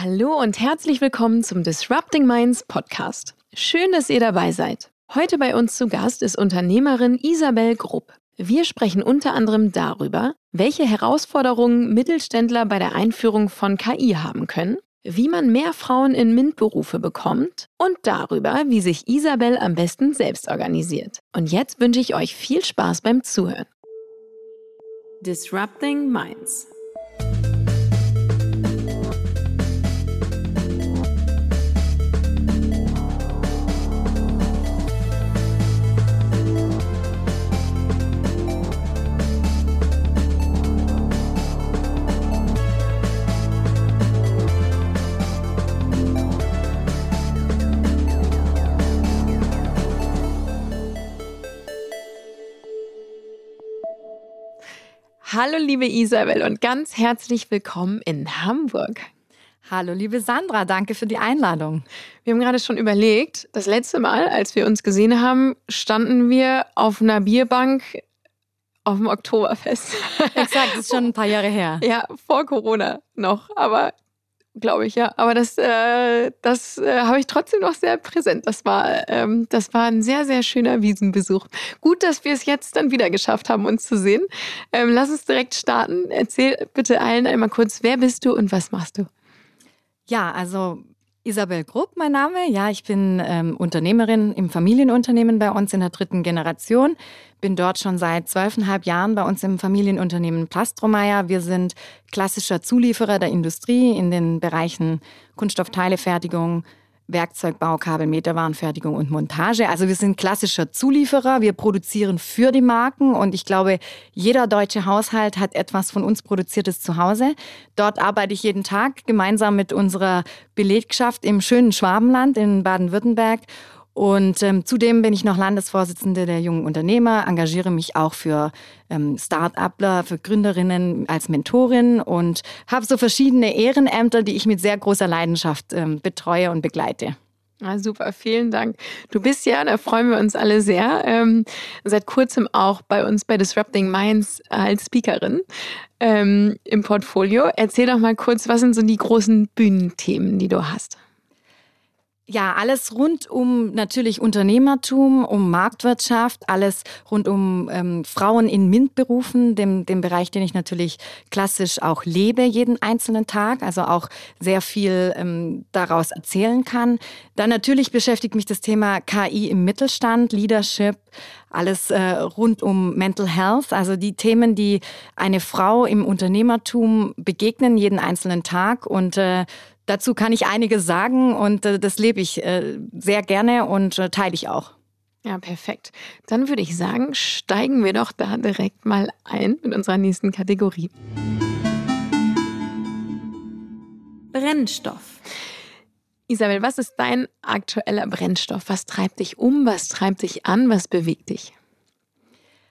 Hallo und herzlich willkommen zum Disrupting Minds Podcast. Schön, dass ihr dabei seid. Heute bei uns zu Gast ist Unternehmerin Isabel Grupp. Wir sprechen unter anderem darüber, welche Herausforderungen Mittelständler bei der Einführung von KI haben können, wie man mehr Frauen in MINT-Berufe bekommt und darüber, wie sich Isabel am besten selbst organisiert. Und jetzt wünsche ich euch viel Spaß beim Zuhören. Disrupting Minds Hallo liebe Isabel und ganz herzlich willkommen in Hamburg. Hallo liebe Sandra, danke für die Einladung. Wir haben gerade schon überlegt, das letzte Mal, als wir uns gesehen haben, standen wir auf einer Bierbank auf dem Oktoberfest. Exakt, das ist schon ein paar Jahre her. Ja, vor Corona noch, aber glaube ich, ja. Aber das, äh, das äh, habe ich trotzdem noch sehr präsent. Das war, ähm, das war ein sehr, sehr schöner Wiesenbesuch. Gut, dass wir es jetzt dann wieder geschafft haben, uns zu sehen. Ähm, lass uns direkt starten. Erzähl bitte allen einmal kurz, wer bist du und was machst du? Ja, also Isabel Grupp, mein Name. Ja, ich bin ähm, Unternehmerin im Familienunternehmen bei uns in der dritten Generation. Bin dort schon seit zwölfeinhalb Jahren bei uns im Familienunternehmen Plastromeyer. Wir sind klassischer Zulieferer der Industrie in den Bereichen Kunststoffteilefertigung, Werkzeugbau, Kabelmeterwarenfertigung und Montage. Also wir sind klassischer Zulieferer. Wir produzieren für die Marken und ich glaube, jeder deutsche Haushalt hat etwas von uns produziertes zu Hause. Dort arbeite ich jeden Tag gemeinsam mit unserer Belegschaft im schönen Schwabenland in Baden-Württemberg und ähm, zudem bin ich noch Landesvorsitzende der jungen Unternehmer, engagiere mich auch für ähm, Start-upler, für Gründerinnen als Mentorin und habe so verschiedene Ehrenämter, die ich mit sehr großer Leidenschaft ähm, betreue und begleite. Ah, super, vielen Dank. Du bist ja, da freuen wir uns alle sehr, ähm, seit kurzem auch bei uns bei Disrupting Minds als Speakerin ähm, im Portfolio. Erzähl doch mal kurz, was sind so die großen Bühnenthemen, die du hast? Ja, alles rund um natürlich Unternehmertum, um Marktwirtschaft, alles rund um ähm, Frauen in MINT-Berufen, dem, dem Bereich, den ich natürlich klassisch auch lebe jeden einzelnen Tag, also auch sehr viel ähm, daraus erzählen kann. Dann natürlich beschäftigt mich das Thema KI im Mittelstand, Leadership, alles äh, rund um Mental Health, also die Themen, die eine Frau im Unternehmertum begegnen jeden einzelnen Tag und äh, Dazu kann ich einiges sagen und äh, das lebe ich äh, sehr gerne und äh, teile ich auch. Ja, perfekt. Dann würde ich sagen, steigen wir doch da direkt mal ein mit unserer nächsten Kategorie. Brennstoff. Isabel, was ist dein aktueller Brennstoff? Was treibt dich um? Was treibt dich an? Was bewegt dich?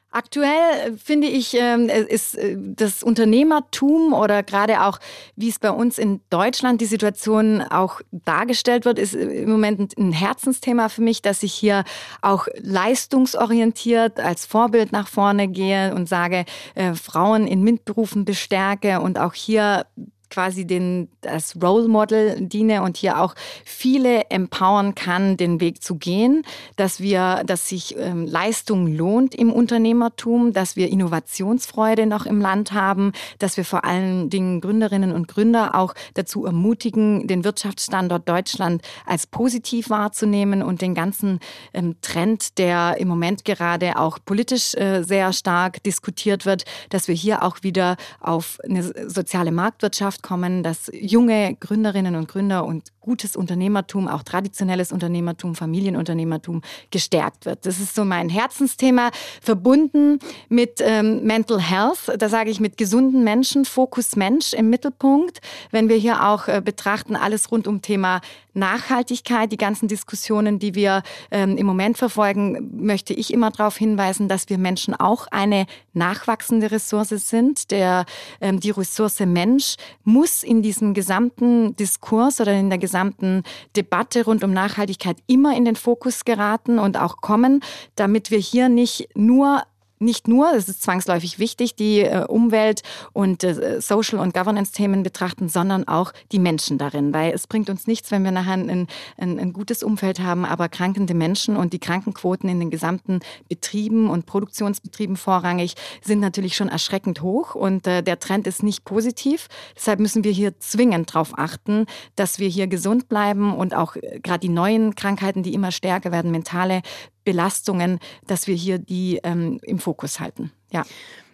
Aktuell äh, finde ich, ähm, ist äh, das Unternehmertum oder gerade auch, wie es bei uns in Deutschland die Situation auch dargestellt wird, ist im Moment ein Herzensthema für mich, dass ich hier auch leistungsorientiert als Vorbild nach vorne gehe und sage, äh, Frauen in MINT-Berufen bestärke und auch hier quasi den, als Role Model diene und hier auch viele empowern kann, den Weg zu gehen, dass wir, dass sich ähm, Leistung lohnt im Unternehmertum, dass wir Innovationsfreude noch im Land haben, dass wir vor allen Dingen Gründerinnen und Gründer auch dazu ermutigen, den Wirtschaftsstandort Deutschland als positiv wahrzunehmen und den ganzen ähm, Trend, der im Moment gerade auch politisch äh, sehr stark diskutiert wird, dass wir hier auch wieder auf eine soziale Marktwirtschaft Gesellschaft kommen, dass junge Gründerinnen und Gründer und gutes Unternehmertum, auch traditionelles Unternehmertum, Familienunternehmertum gestärkt wird. Das ist so mein Herzensthema, verbunden mit ähm, Mental Health. Da sage ich mit gesunden Menschen, Fokus Mensch im Mittelpunkt. Wenn wir hier auch äh, betrachten, alles rund um Thema Nachhaltigkeit, die ganzen Diskussionen, die wir ähm, im Moment verfolgen, möchte ich immer darauf hinweisen, dass wir Menschen auch eine nachwachsende Ressource sind. Der, ähm, die Ressource Mensch muss in diesem gesamten Diskurs oder in der gesamten Debatte rund um Nachhaltigkeit immer in den Fokus geraten und auch kommen, damit wir hier nicht nur nicht nur, es ist zwangsläufig wichtig, die äh, Umwelt und äh, Social- und Governance-Themen betrachten, sondern auch die Menschen darin. Weil es bringt uns nichts, wenn wir nachher ein, ein, ein gutes Umfeld haben, aber krankende Menschen und die Krankenquoten in den gesamten Betrieben und Produktionsbetrieben vorrangig sind natürlich schon erschreckend hoch und äh, der Trend ist nicht positiv. Deshalb müssen wir hier zwingend darauf achten, dass wir hier gesund bleiben und auch äh, gerade die neuen Krankheiten, die immer stärker werden, mentale Belastungen, dass wir hier die ähm, im Fokus halten. Ja.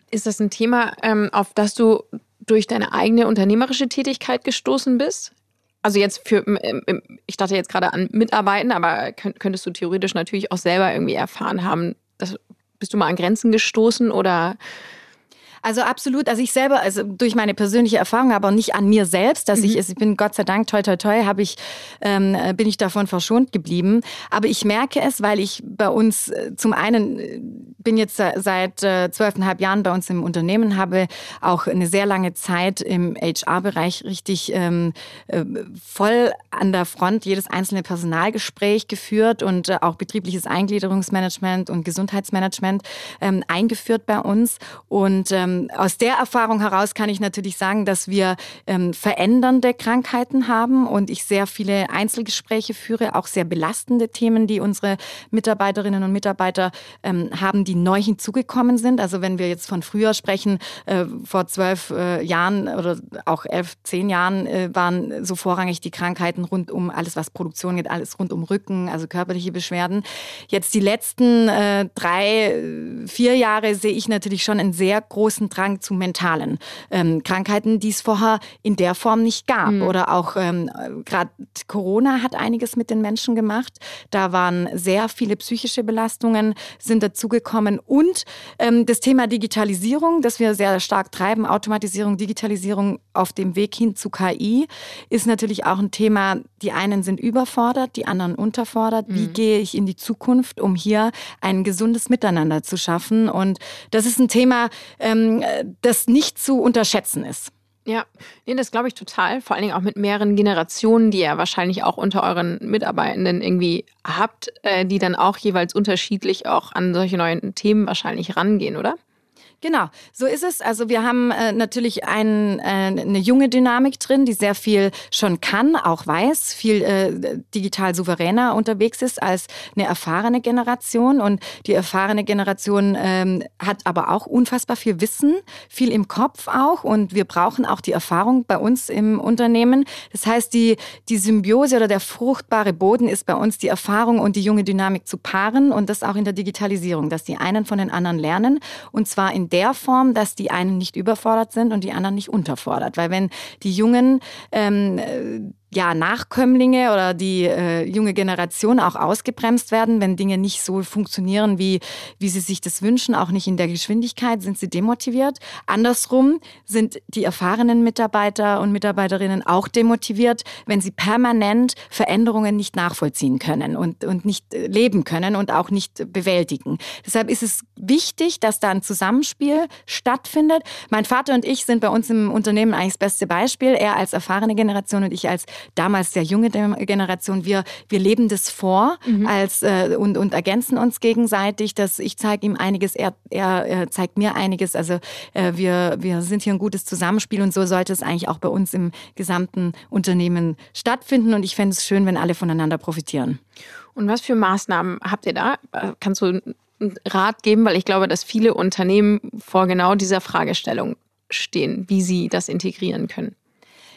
Ist das ein Thema, ähm, auf das du durch deine eigene unternehmerische Tätigkeit gestoßen bist? Also jetzt für, ich dachte jetzt gerade an Mitarbeiten, aber könntest du theoretisch natürlich auch selber irgendwie erfahren haben, dass, bist du mal an Grenzen gestoßen oder also absolut. Also ich selber, also durch meine persönliche Erfahrung, aber nicht an mir selbst, dass mhm. ich, ich bin Gott sei Dank, toi toi toi, habe ich, ähm, bin ich davon verschont geblieben. Aber ich merke es, weil ich bei uns äh, zum einen äh, bin jetzt seit äh, zwölfeinhalb äh, Jahren bei uns im Unternehmen, habe auch eine sehr lange Zeit im HR-Bereich richtig ähm, äh, voll an der Front jedes einzelne Personalgespräch geführt und äh, auch betriebliches Eingliederungsmanagement und Gesundheitsmanagement ähm, eingeführt bei uns. Und ähm, ähm, aus der Erfahrung heraus kann ich natürlich sagen, dass wir ähm, verändernde Krankheiten haben und ich sehr viele Einzelgespräche führe, auch sehr belastende Themen, die unsere Mitarbeiterinnen und Mitarbeiter ähm, haben, die neu hinzugekommen sind. Also wenn wir jetzt von früher sprechen, äh, vor zwölf äh, Jahren oder auch elf, zehn Jahren äh, waren so vorrangig die Krankheiten rund um alles, was Produktion geht, alles rund um Rücken, also körperliche Beschwerden. Jetzt die letzten äh, drei, vier Jahre sehe ich natürlich schon einen sehr großen großen Drang zu mentalen ähm, Krankheiten, die es vorher in der Form nicht gab. Mhm. Oder auch ähm, gerade Corona hat einiges mit den Menschen gemacht. Da waren sehr viele psychische Belastungen sind dazugekommen und ähm, das Thema Digitalisierung, das wir sehr stark treiben, Automatisierung, Digitalisierung auf dem Weg hin zu KI, ist natürlich auch ein Thema. Die einen sind überfordert, die anderen unterfordert. Mhm. Wie gehe ich in die Zukunft, um hier ein gesundes Miteinander zu schaffen? Und das ist ein Thema, ähm, das nicht zu unterschätzen ist. Ja, nee, das glaube ich total. Vor allen Dingen auch mit mehreren Generationen, die ihr wahrscheinlich auch unter euren Mitarbeitenden irgendwie habt, äh, die dann auch jeweils unterschiedlich auch an solche neuen Themen wahrscheinlich rangehen, oder? Genau, so ist es. Also wir haben äh, natürlich ein, äh, eine junge Dynamik drin, die sehr viel schon kann, auch weiß, viel äh, digital souveräner unterwegs ist als eine erfahrene Generation. Und die erfahrene Generation ähm, hat aber auch unfassbar viel Wissen, viel im Kopf auch. Und wir brauchen auch die Erfahrung bei uns im Unternehmen. Das heißt, die, die Symbiose oder der fruchtbare Boden ist bei uns die Erfahrung und die junge Dynamik zu paaren und das auch in der Digitalisierung, dass die einen von den anderen lernen und zwar in der Form, dass die einen nicht überfordert sind und die anderen nicht unterfordert. Weil wenn die Jungen ähm, ja, Nachkömmlinge oder die äh, junge Generation auch ausgebremst werden, wenn Dinge nicht so funktionieren, wie, wie sie sich das wünschen, auch nicht in der Geschwindigkeit, sind sie demotiviert. Andersrum sind die erfahrenen Mitarbeiter und Mitarbeiterinnen auch demotiviert, wenn sie permanent Veränderungen nicht nachvollziehen können und, und nicht äh, leben können und auch nicht bewältigen. Deshalb ist es wichtig, dass da ein Zusammenspiel stattfindet. Mein Vater und ich sind bei uns im Unternehmen eigentlich das beste Beispiel. Er als erfahrene Generation und ich als damals sehr junge Generation, wir, wir leben das vor mhm. als, äh, und, und ergänzen uns gegenseitig. Dass ich zeige ihm einiges, er, er, zeigt mir einiges. Also äh, wir, wir sind hier ein gutes Zusammenspiel und so sollte es eigentlich auch bei uns im gesamten Unternehmen stattfinden. Und ich fände es schön, wenn alle voneinander profitieren. Und was für Maßnahmen habt ihr da? Kannst du einen Rat geben? Weil ich glaube, dass viele Unternehmen vor genau dieser Fragestellung stehen, wie sie das integrieren können.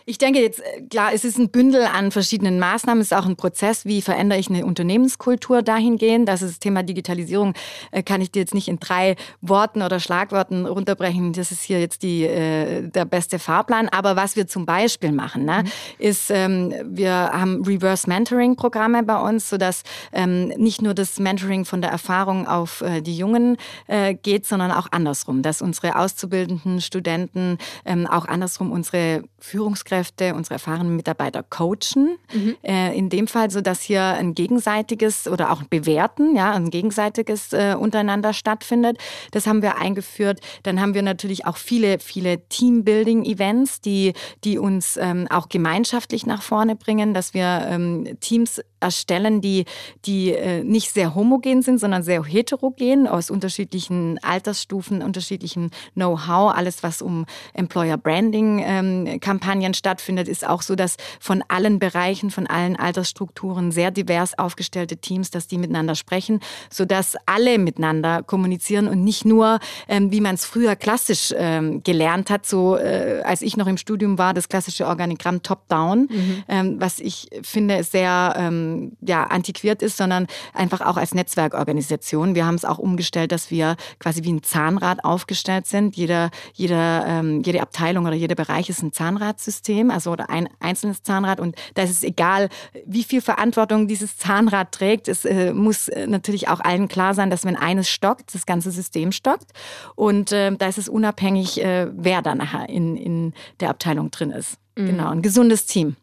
Ich denke jetzt, äh, klar, es ist ein Bündel an verschiedenen Maßnahmen. Es ist auch ein Prozess, wie verändere ich eine Unternehmenskultur dahingehend. Das ist das Thema Digitalisierung, äh, kann ich dir jetzt nicht in drei Worten oder Schlagworten runterbrechen. Das ist hier jetzt die, äh, der beste Fahrplan. Aber was wir zum Beispiel machen, ne, mhm. ist, ähm, wir haben Reverse Mentoring Programme bei uns, sodass ähm, nicht nur das Mentoring von der Erfahrung auf äh, die Jungen äh, geht, sondern auch andersrum, dass unsere Auszubildenden, Studenten ähm, auch andersrum unsere Führungskräfte Führungskräfte, unsere erfahrenen Mitarbeiter coachen. Mhm. Äh, in dem Fall so, dass hier ein gegenseitiges oder auch bewerten, ja, ein gegenseitiges äh, untereinander stattfindet. Das haben wir eingeführt. Dann haben wir natürlich auch viele, viele Teambuilding-Events, die, die uns ähm, auch gemeinschaftlich nach vorne bringen, dass wir ähm, Teams erstellen, die, die äh, nicht sehr homogen sind, sondern sehr heterogen aus unterschiedlichen Altersstufen, unterschiedlichen Know-how. Alles, was um Employer Branding ähm, Kampagnen stattfindet, ist auch so, dass von allen Bereichen, von allen Altersstrukturen sehr divers aufgestellte Teams, dass die miteinander sprechen, sodass alle miteinander kommunizieren und nicht nur, ähm, wie man es früher klassisch ähm, gelernt hat, so äh, als ich noch im Studium war, das klassische Organigramm Top-Down, mhm. ähm, was ich finde sehr ähm, ja, antiquiert ist, sondern einfach auch als Netzwerkorganisation. Wir haben es auch umgestellt, dass wir quasi wie ein Zahnrad aufgestellt sind. Jeder, jeder, ähm, jede Abteilung oder jeder Bereich ist ein Zahnradsystem, also oder ein einzelnes Zahnrad. Und da ist es egal, wie viel Verantwortung dieses Zahnrad trägt. Es äh, muss äh, natürlich auch allen klar sein, dass wenn eines stockt, das ganze System stockt. Und äh, da ist es unabhängig, äh, wer da nachher in, in der Abteilung drin ist. Mhm. Genau, ein gesundes Team.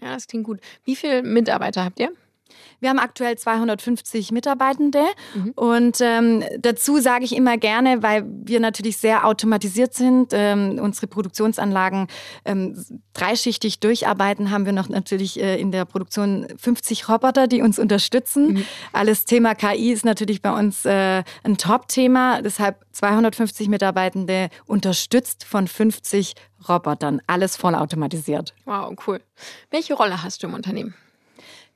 Ja, das klingt gut. Wie viele Mitarbeiter habt ihr? Wir haben aktuell 250 Mitarbeitende mhm. und ähm, dazu sage ich immer gerne, weil wir natürlich sehr automatisiert sind, ähm, unsere Produktionsanlagen ähm, dreischichtig durcharbeiten, haben wir noch natürlich äh, in der Produktion 50 Roboter, die uns unterstützen. Mhm. Alles Thema KI ist natürlich bei uns äh, ein Top-Thema, deshalb 250 Mitarbeitende unterstützt von 50 Robotern, alles voll automatisiert. Wow, cool. Welche Rolle hast du im Unternehmen?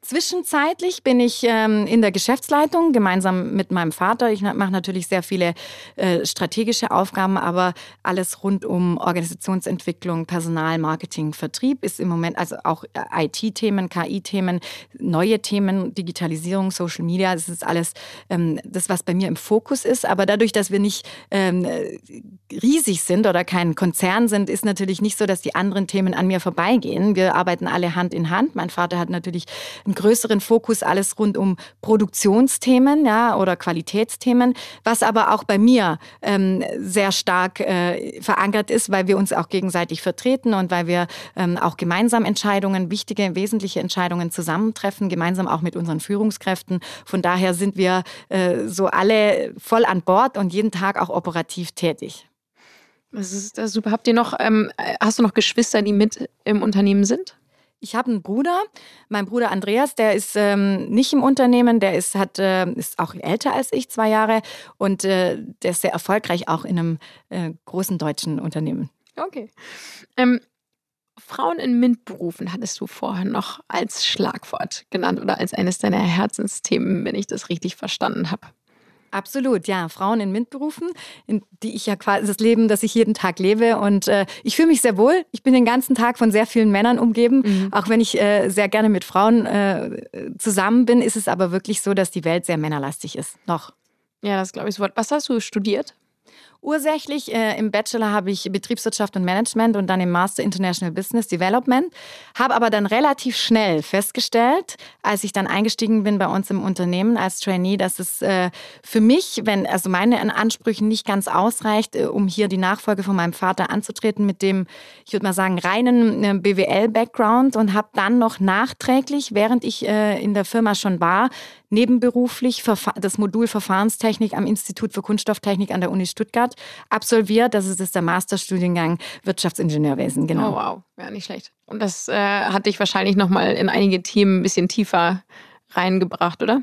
Zwischenzeitlich bin ich ähm, in der Geschäftsleitung gemeinsam mit meinem Vater. Ich mache natürlich sehr viele äh, strategische Aufgaben, aber alles rund um Organisationsentwicklung, Personal, Marketing, Vertrieb ist im Moment, also auch äh, IT-Themen, KI-Themen, neue Themen, Digitalisierung, Social Media, das ist alles ähm, das, was bei mir im Fokus ist. Aber dadurch, dass wir nicht ähm, riesig sind oder kein Konzern sind, ist natürlich nicht so, dass die anderen Themen an mir vorbeigehen. Wir arbeiten alle Hand in Hand. Mein Vater hat natürlich ein größeren Fokus alles rund um Produktionsthemen ja, oder Qualitätsthemen, was aber auch bei mir ähm, sehr stark äh, verankert ist, weil wir uns auch gegenseitig vertreten und weil wir ähm, auch gemeinsam Entscheidungen, wichtige, wesentliche Entscheidungen zusammentreffen, gemeinsam auch mit unseren Führungskräften. Von daher sind wir äh, so alle voll an Bord und jeden Tag auch operativ tätig. Das ist, super. Habt ihr noch, ähm, hast du noch Geschwister, die mit im Unternehmen sind? Ich habe einen Bruder, mein Bruder Andreas, der ist ähm, nicht im Unternehmen, der ist, hat, äh, ist auch älter als ich, zwei Jahre, und äh, der ist sehr erfolgreich auch in einem äh, großen deutschen Unternehmen. Okay. Ähm, Frauen in MINT-Berufen hattest du vorher noch als Schlagwort genannt oder als eines deiner Herzensthemen, wenn ich das richtig verstanden habe. Absolut, ja. Frauen in MINT-Berufen, in die ich ja quasi das Leben, das ich jeden Tag lebe. Und äh, ich fühle mich sehr wohl. Ich bin den ganzen Tag von sehr vielen Männern umgeben. Mhm. Auch wenn ich äh, sehr gerne mit Frauen äh, zusammen bin, ist es aber wirklich so, dass die Welt sehr männerlastig ist. Noch. Ja, das glaube ich sofort. Was hast du studiert? Ursächlich äh, im Bachelor habe ich Betriebswirtschaft und Management und dann im Master International Business Development. Habe aber dann relativ schnell festgestellt, als ich dann eingestiegen bin bei uns im Unternehmen als Trainee, dass es äh, für mich, wenn also meine Ansprüche nicht ganz ausreicht, äh, um hier die Nachfolge von meinem Vater anzutreten mit dem, ich würde mal sagen, reinen äh, BWL-Background und habe dann noch nachträglich, während ich äh, in der Firma schon war, nebenberuflich das Modul Verfahrenstechnik am Institut für Kunststofftechnik an der Uni Stuttgart absolviert. Das ist der Masterstudiengang Wirtschaftsingenieurwesen, genau. Oh, wow, ja, nicht schlecht. Und das äh, hat dich wahrscheinlich nochmal in einige Themen ein bisschen tiefer reingebracht, oder?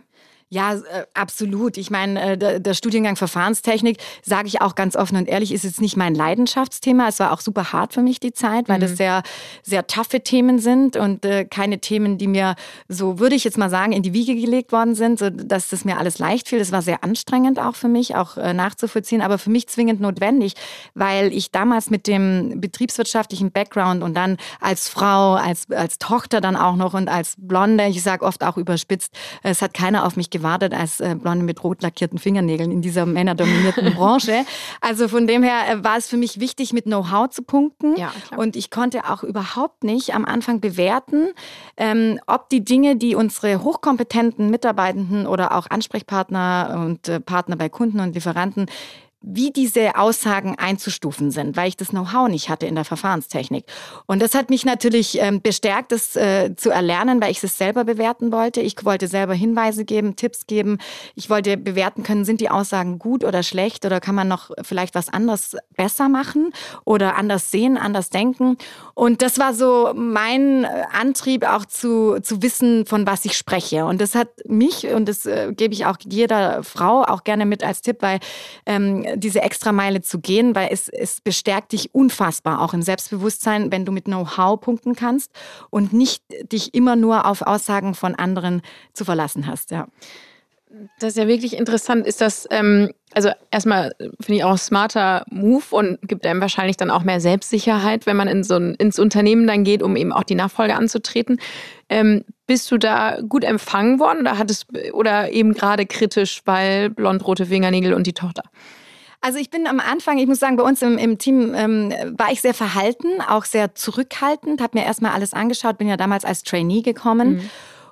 Ja, äh, absolut. Ich meine, äh, der, der, Studiengang Verfahrenstechnik, sage ich auch ganz offen und ehrlich, ist jetzt nicht mein Leidenschaftsthema. Es war auch super hart für mich die Zeit, weil mhm. das sehr, sehr taffe Themen sind und äh, keine Themen, die mir, so würde ich jetzt mal sagen, in die Wiege gelegt worden sind, so dass das mir alles leicht fiel. Das war sehr anstrengend auch für mich, auch nachzuvollziehen, aber für mich zwingend notwendig, weil ich damals mit dem betriebswirtschaftlichen Background und dann als Frau, als, als Tochter dann auch noch und als Blonde, ich sage oft auch überspitzt, es hat keiner auf mich gewartet gewartet als äh, Blonde mit rot lackierten Fingernägeln in dieser männerdominierten Branche. Also von dem her äh, war es für mich wichtig, mit Know-how zu punkten. Ja, und ich konnte auch überhaupt nicht am Anfang bewerten, ähm, ob die Dinge, die unsere hochkompetenten Mitarbeitenden oder auch Ansprechpartner und äh, Partner bei Kunden und Lieferanten wie diese Aussagen einzustufen sind, weil ich das Know-how nicht hatte in der Verfahrenstechnik. Und das hat mich natürlich ähm, bestärkt, das äh, zu erlernen, weil ich es selber bewerten wollte. Ich wollte selber Hinweise geben, Tipps geben. Ich wollte bewerten können, sind die Aussagen gut oder schlecht oder kann man noch vielleicht was anderes besser machen oder anders sehen, anders denken. Und das war so mein Antrieb auch zu, zu wissen, von was ich spreche. Und das hat mich, und das äh, gebe ich auch jeder Frau auch gerne mit als Tipp, weil ähm, diese Extrameile zu gehen, weil es, es bestärkt dich unfassbar auch im Selbstbewusstsein, wenn du mit Know-how punkten kannst und nicht dich immer nur auf Aussagen von anderen zu verlassen hast. Ja. Das ist ja wirklich interessant. Ist das, ähm, also erstmal finde ich auch smarter Move und gibt einem wahrscheinlich dann auch mehr Selbstsicherheit, wenn man in so ein, ins Unternehmen dann geht, um eben auch die Nachfolge anzutreten. Ähm, bist du da gut empfangen worden oder hattest oder eben gerade kritisch, weil blond-rote Fingernägel und die Tochter? Also ich bin am Anfang, ich muss sagen, bei uns im, im Team ähm, war ich sehr verhalten, auch sehr zurückhaltend, habe mir erstmal alles angeschaut, bin ja damals als Trainee gekommen. Mhm.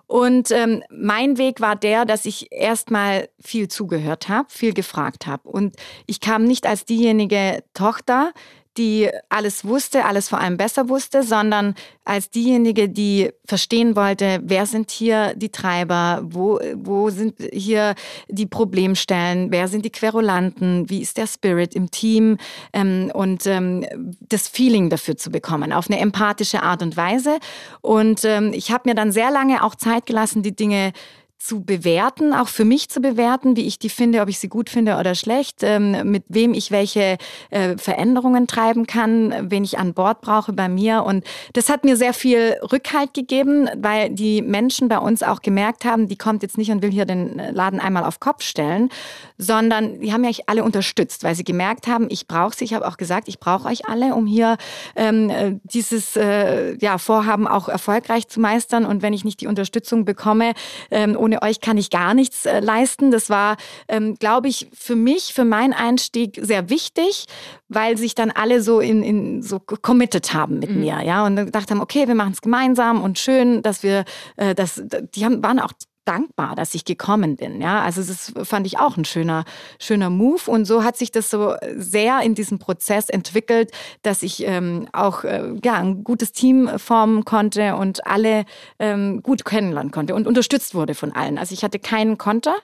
Und ähm, mein Weg war der, dass ich erstmal viel zugehört habe, viel gefragt habe. Und ich kam nicht als diejenige Tochter, die alles wusste, alles vor allem besser wusste, sondern als diejenige, die verstehen wollte, wer sind hier die Treiber, wo, wo sind hier die Problemstellen, wer sind die Querulanten, wie ist der Spirit im Team ähm, und ähm, das Feeling dafür zu bekommen, auf eine empathische Art und Weise. Und ähm, ich habe mir dann sehr lange auch Zeit gelassen, die Dinge zu bewerten, auch für mich zu bewerten, wie ich die finde, ob ich sie gut finde oder schlecht, ähm, mit wem ich welche äh, Veränderungen treiben kann, wen ich an Bord brauche bei mir. Und das hat mir sehr viel Rückhalt gegeben, weil die Menschen bei uns auch gemerkt haben, die kommt jetzt nicht und will hier den Laden einmal auf Kopf stellen, sondern die haben mich alle unterstützt, weil sie gemerkt haben, ich brauche sie. Ich habe auch gesagt, ich brauche euch alle, um hier ähm, äh, dieses äh, ja, Vorhaben auch erfolgreich zu meistern. Und wenn ich nicht die Unterstützung bekomme, ähm, ohne euch kann ich gar nichts äh, leisten. Das war, ähm, glaube ich, für mich, für meinen Einstieg sehr wichtig, weil sich dann alle so in, in so committed haben mit mhm. mir, ja, und dann gedacht haben, okay, wir machen es gemeinsam und schön, dass wir, äh, das, die haben, waren auch dankbar, dass ich gekommen bin. Ja, also das fand ich auch ein schöner, schöner Move. Und so hat sich das so sehr in diesem Prozess entwickelt, dass ich ähm, auch äh, ja, ein gutes Team formen konnte und alle ähm, gut kennenlernen konnte und unterstützt wurde von allen. Also ich hatte keinen Konter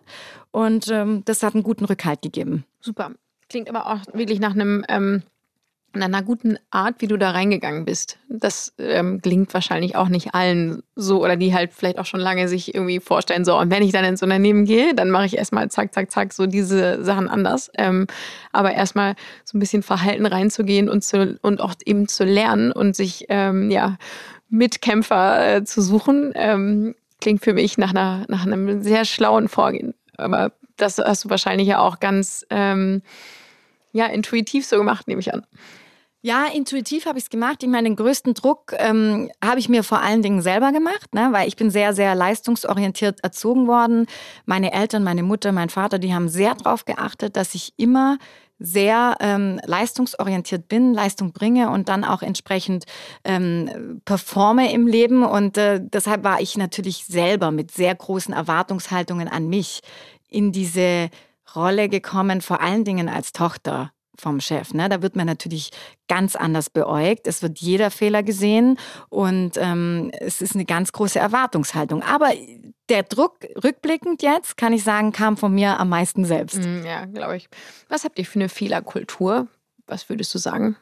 und ähm, das hat einen guten Rückhalt gegeben. Super. Klingt aber auch wirklich nach einem ähm, in einer guten Art, wie du da reingegangen bist. Das ähm, gelingt wahrscheinlich auch nicht allen so oder die halt vielleicht auch schon lange sich irgendwie vorstellen, so und wenn ich dann ins Unternehmen gehe, dann mache ich erstmal zack, zack, zack, so diese Sachen anders. Ähm, aber erstmal so ein bisschen Verhalten reinzugehen und, zu, und auch eben zu lernen und sich ähm, ja, Mitkämpfer äh, zu suchen, ähm, klingt für mich nach, einer, nach einem sehr schlauen Vorgehen. Aber das hast du wahrscheinlich ja auch ganz ähm, ja, intuitiv so gemacht, nehme ich an. Ja, intuitiv habe ich es gemacht. Ich meine, den größten Druck ähm, habe ich mir vor allen Dingen selber gemacht, ne? weil ich bin sehr, sehr leistungsorientiert erzogen worden. Meine Eltern, meine Mutter, mein Vater, die haben sehr darauf geachtet, dass ich immer sehr ähm, leistungsorientiert bin, Leistung bringe und dann auch entsprechend ähm, performe im Leben. Und äh, deshalb war ich natürlich selber mit sehr großen Erwartungshaltungen an mich in diese Rolle gekommen, vor allen Dingen als Tochter vom Chef. Ne? Da wird man natürlich ganz anders beäugt. Es wird jeder Fehler gesehen und ähm, es ist eine ganz große Erwartungshaltung. Aber der Druck, rückblickend jetzt, kann ich sagen, kam von mir am meisten selbst. Mm, ja, glaube ich. Was habt ihr für eine Fehlerkultur? Was würdest du sagen?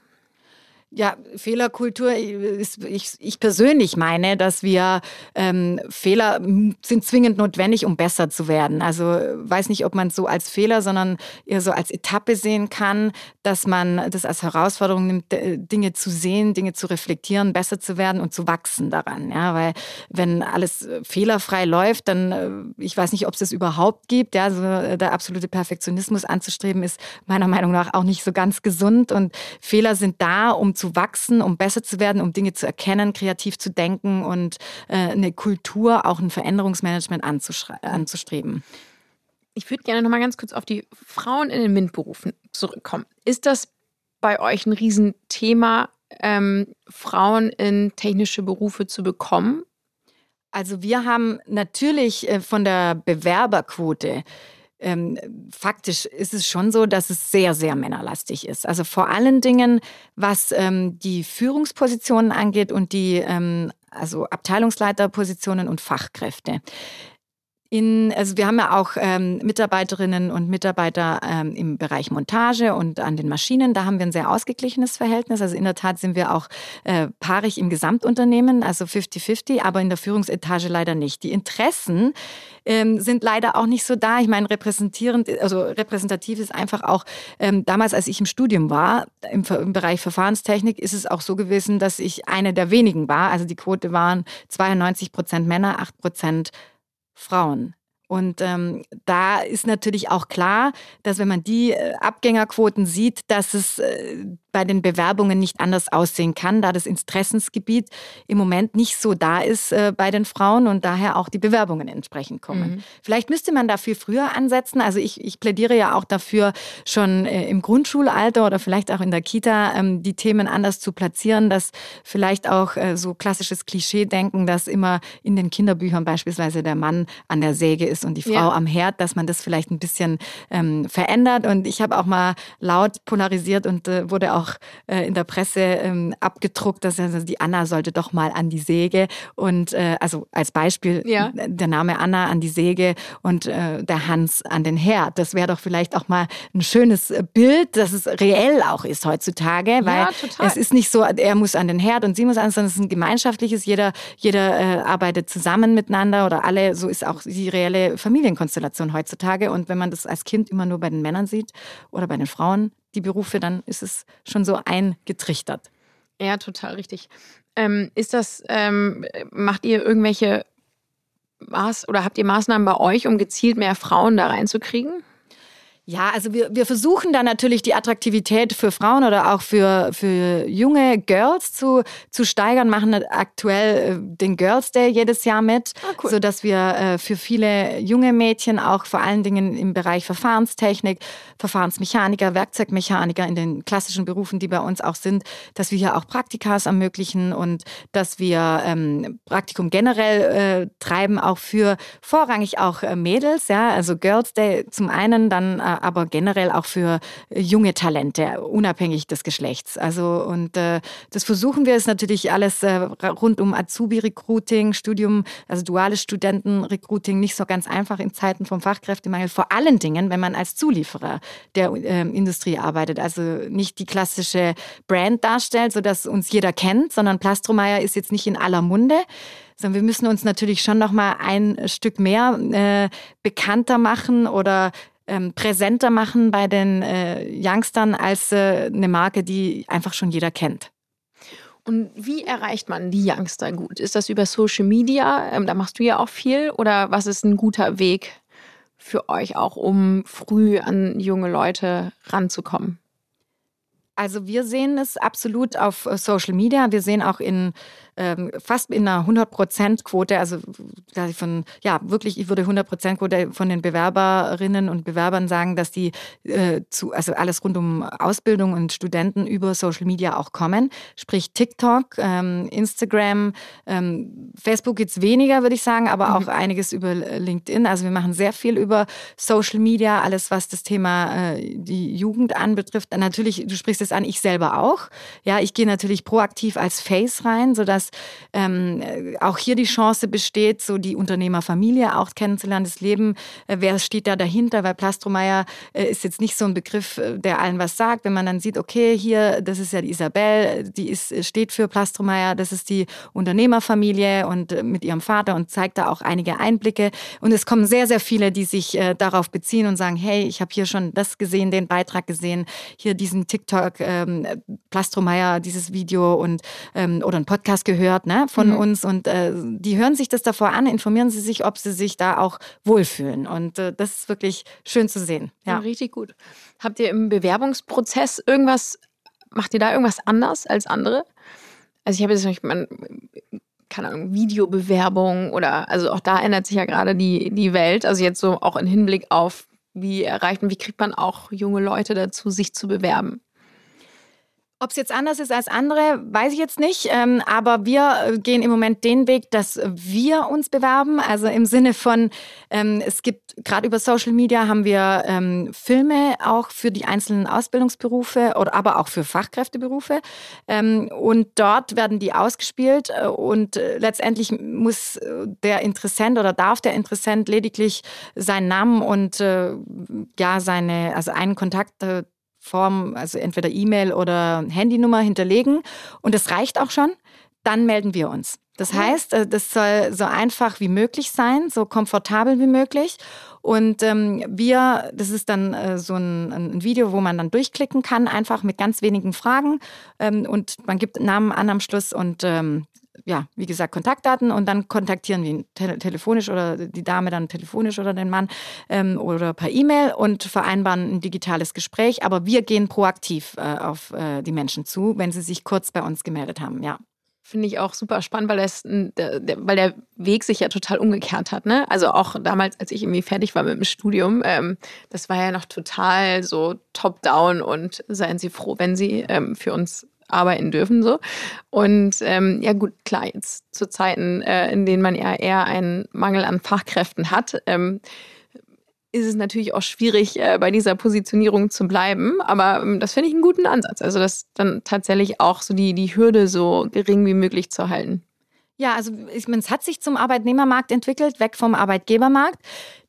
Ja, Fehlerkultur, ist, ich, ich persönlich meine, dass wir ähm, Fehler sind zwingend notwendig, um besser zu werden. Also weiß nicht, ob man es so als Fehler, sondern eher so als Etappe sehen kann, dass man das als Herausforderung nimmt, Dinge zu sehen, Dinge zu reflektieren, besser zu werden und zu wachsen daran. Ja, weil wenn alles fehlerfrei läuft, dann äh, ich weiß nicht, ob es das überhaupt gibt. Ja, also der absolute Perfektionismus anzustreben ist meiner Meinung nach auch nicht so ganz gesund und Fehler sind da, um zu zu wachsen, um besser zu werden, um Dinge zu erkennen, kreativ zu denken und äh, eine Kultur, auch ein Veränderungsmanagement anzustreben. Ich würde gerne noch mal ganz kurz auf die Frauen in den MINT-Berufen zurückkommen. Ist das bei euch ein Riesenthema, ähm, Frauen in technische Berufe zu bekommen? Also wir haben natürlich äh, von der Bewerberquote ähm, faktisch ist es schon so, dass es sehr, sehr männerlastig ist. Also vor allen Dingen, was ähm, die Führungspositionen angeht und die ähm, also Abteilungsleiterpositionen und Fachkräfte. In, also wir haben ja auch ähm, Mitarbeiterinnen und Mitarbeiter ähm, im Bereich Montage und an den Maschinen. Da haben wir ein sehr ausgeglichenes Verhältnis. Also in der Tat sind wir auch äh, paarig im Gesamtunternehmen, also 50-50, aber in der Führungsetage leider nicht. Die Interessen ähm, sind leider auch nicht so da. Ich meine, repräsentierend, also repräsentativ ist einfach auch, ähm, damals, als ich im Studium war, im, im Bereich Verfahrenstechnik, ist es auch so gewesen, dass ich eine der wenigen war. Also die Quote waren 92 Prozent Männer, 8 Prozent Frauen. Und ähm, da ist natürlich auch klar, dass wenn man die äh, Abgängerquoten sieht, dass es äh, bei den Bewerbungen nicht anders aussehen kann, da das Interessensgebiet im Moment nicht so da ist äh, bei den Frauen und daher auch die Bewerbungen entsprechend kommen. Mhm. Vielleicht müsste man da viel früher ansetzen. Also ich, ich plädiere ja auch dafür, schon äh, im Grundschulalter oder vielleicht auch in der Kita ähm, die Themen anders zu platzieren, dass vielleicht auch äh, so klassisches Klischee-Denken, dass immer in den Kinderbüchern beispielsweise der Mann an der Säge ist und die Frau ja. am Herd, dass man das vielleicht ein bisschen ähm, verändert. Und ich habe auch mal laut polarisiert und äh, wurde auch äh, in der Presse ähm, abgedruckt, dass also die Anna sollte doch mal an die Säge und äh, also als Beispiel ja. der Name Anna an die Säge und äh, der Hans an den Herd. Das wäre doch vielleicht auch mal ein schönes Bild, dass es reell auch ist heutzutage, weil ja, es ist nicht so, er muss an den Herd und sie muss an, sondern es ist ein gemeinschaftliches, jeder, jeder äh, arbeitet zusammen miteinander oder alle, so ist auch die reelle Familienkonstellation heutzutage. Und wenn man das als Kind immer nur bei den Männern sieht oder bei den Frauen, die Berufe, dann ist es schon so eingetrichtert. Ja, total richtig. Ähm, ist das, ähm, macht ihr irgendwelche Maß oder habt ihr Maßnahmen bei euch, um gezielt mehr Frauen da reinzukriegen? Ja, also wir, wir versuchen da natürlich die Attraktivität für Frauen oder auch für, für junge Girls zu, zu steigern, machen aktuell äh, den Girls Day jedes Jahr mit, ah, cool. sodass wir äh, für viele junge Mädchen auch vor allen Dingen im Bereich Verfahrenstechnik, Verfahrensmechaniker, Werkzeugmechaniker in den klassischen Berufen, die bei uns auch sind, dass wir hier auch Praktikas ermöglichen und dass wir ähm, Praktikum generell äh, treiben, auch für vorrangig auch äh, Mädels, ja, also Girls Day zum einen, dann aber generell auch für junge Talente, unabhängig des Geschlechts. Also und äh, das versuchen wir, ist natürlich alles äh, rund um Azubi-Recruiting, Studium, also duales Studenten-Recruiting nicht so ganz einfach in Zeiten vom Fachkräftemangel. Vor allen Dingen, wenn man als Zulieferer der äh, Industrie arbeitet, also nicht die klassische Brand darstellt, sodass uns jeder kennt, sondern Plastromeier ist jetzt nicht in aller Munde sondern wir müssen uns natürlich schon noch mal ein Stück mehr äh, bekannter machen oder ähm, präsenter machen bei den äh, Youngstern als äh, eine Marke, die einfach schon jeder kennt. Und wie erreicht man die Youngster gut? Ist das über Social Media? Ähm, da machst du ja auch viel. Oder was ist ein guter Weg für euch auch, um früh an junge Leute ranzukommen? Also wir sehen es absolut auf äh, Social Media. Wir sehen auch in ähm, fast in einer 100-Prozent-Quote, also von, ja, wirklich, ich würde 100-Prozent-Quote von den Bewerberinnen und Bewerbern sagen, dass die äh, zu, also alles rund um Ausbildung und Studenten über Social Media auch kommen. Sprich TikTok, ähm, Instagram, ähm, Facebook jetzt weniger, würde ich sagen, aber mhm. auch einiges über LinkedIn. Also wir machen sehr viel über Social Media, alles was das Thema äh, die Jugend anbetrifft. Natürlich, du sprichst es an, ich selber auch. Ja, ich gehe natürlich proaktiv als Face rein, sodass dass ähm, auch hier die Chance besteht, so die Unternehmerfamilie auch kennenzulernen, das Leben, äh, wer steht da dahinter, weil Plastromeier äh, ist jetzt nicht so ein Begriff, äh, der allen was sagt. Wenn man dann sieht, okay, hier, das ist ja die Isabel, die ist, steht für Plastromeier, das ist die Unternehmerfamilie und äh, mit ihrem Vater und zeigt da auch einige Einblicke. Und es kommen sehr, sehr viele, die sich äh, darauf beziehen und sagen, hey, ich habe hier schon das gesehen, den Beitrag gesehen, hier diesen TikTok, ähm, Plastromeier, dieses Video und ähm, oder ein Podcast gehört gehört ne, von mhm. uns und äh, die hören sich das davor an, informieren sie sich, ob sie sich da auch wohlfühlen. Und äh, das ist wirklich schön zu sehen. Ja. ja, richtig gut. Habt ihr im Bewerbungsprozess irgendwas, macht ihr da irgendwas anders als andere? Also ich habe jetzt nicht, man, keine Ahnung, Videobewerbung oder, also auch da ändert sich ja gerade die, die Welt. Also jetzt so auch im Hinblick auf, wie erreicht und wie kriegt man auch junge Leute dazu, sich zu bewerben? Ob es jetzt anders ist als andere, weiß ich jetzt nicht. Ähm, aber wir äh, gehen im Moment den Weg, dass wir uns bewerben. Also im Sinne von, ähm, es gibt gerade über Social Media haben wir ähm, Filme auch für die einzelnen Ausbildungsberufe oder aber auch für Fachkräfteberufe. Und dort werden die ausgespielt äh, und äh, letztendlich muss der Interessent oder darf der Interessent lediglich seinen Namen und ja seine, also einen Kontakt Form, also entweder E-Mail oder Handynummer hinterlegen und das reicht auch schon, dann melden wir uns. Das heißt, äh, das soll so einfach wie möglich sein, so komfortabel wie möglich. Und ähm, wir, das ist dann äh, so ein, ein, Video, wo man dann durchklicken kann, einfach mit ganz wenigen Fragen. Ähm, und man gibt Namen an am Schluss und ähm, ja, wie gesagt, Kontaktdaten und dann kontaktieren wir ihn te telefonisch oder die Dame dann telefonisch oder den Mann ähm, oder per E-Mail und vereinbaren ein digitales Gespräch. Aber wir gehen proaktiv äh, auf äh, die Menschen zu, wenn sie sich kurz bei uns gemeldet haben, ja. Finde ich auch super spannend, weil, das, der, weil der Weg sich ja total umgekehrt hat. Ne? Also auch damals, als ich irgendwie fertig war mit dem Studium, ähm, das war ja noch total so top-down und seien Sie froh, wenn Sie ähm, für uns arbeiten dürfen. So. Und ähm, ja gut, klar, jetzt zu Zeiten, äh, in denen man ja eher einen Mangel an Fachkräften hat, ähm, ist es natürlich auch schwierig, äh, bei dieser Positionierung zu bleiben. Aber ähm, das finde ich einen guten Ansatz. Also das dann tatsächlich auch so die, die Hürde so gering wie möglich zu halten. Ja, also ich meine, es hat sich zum Arbeitnehmermarkt entwickelt, weg vom Arbeitgebermarkt.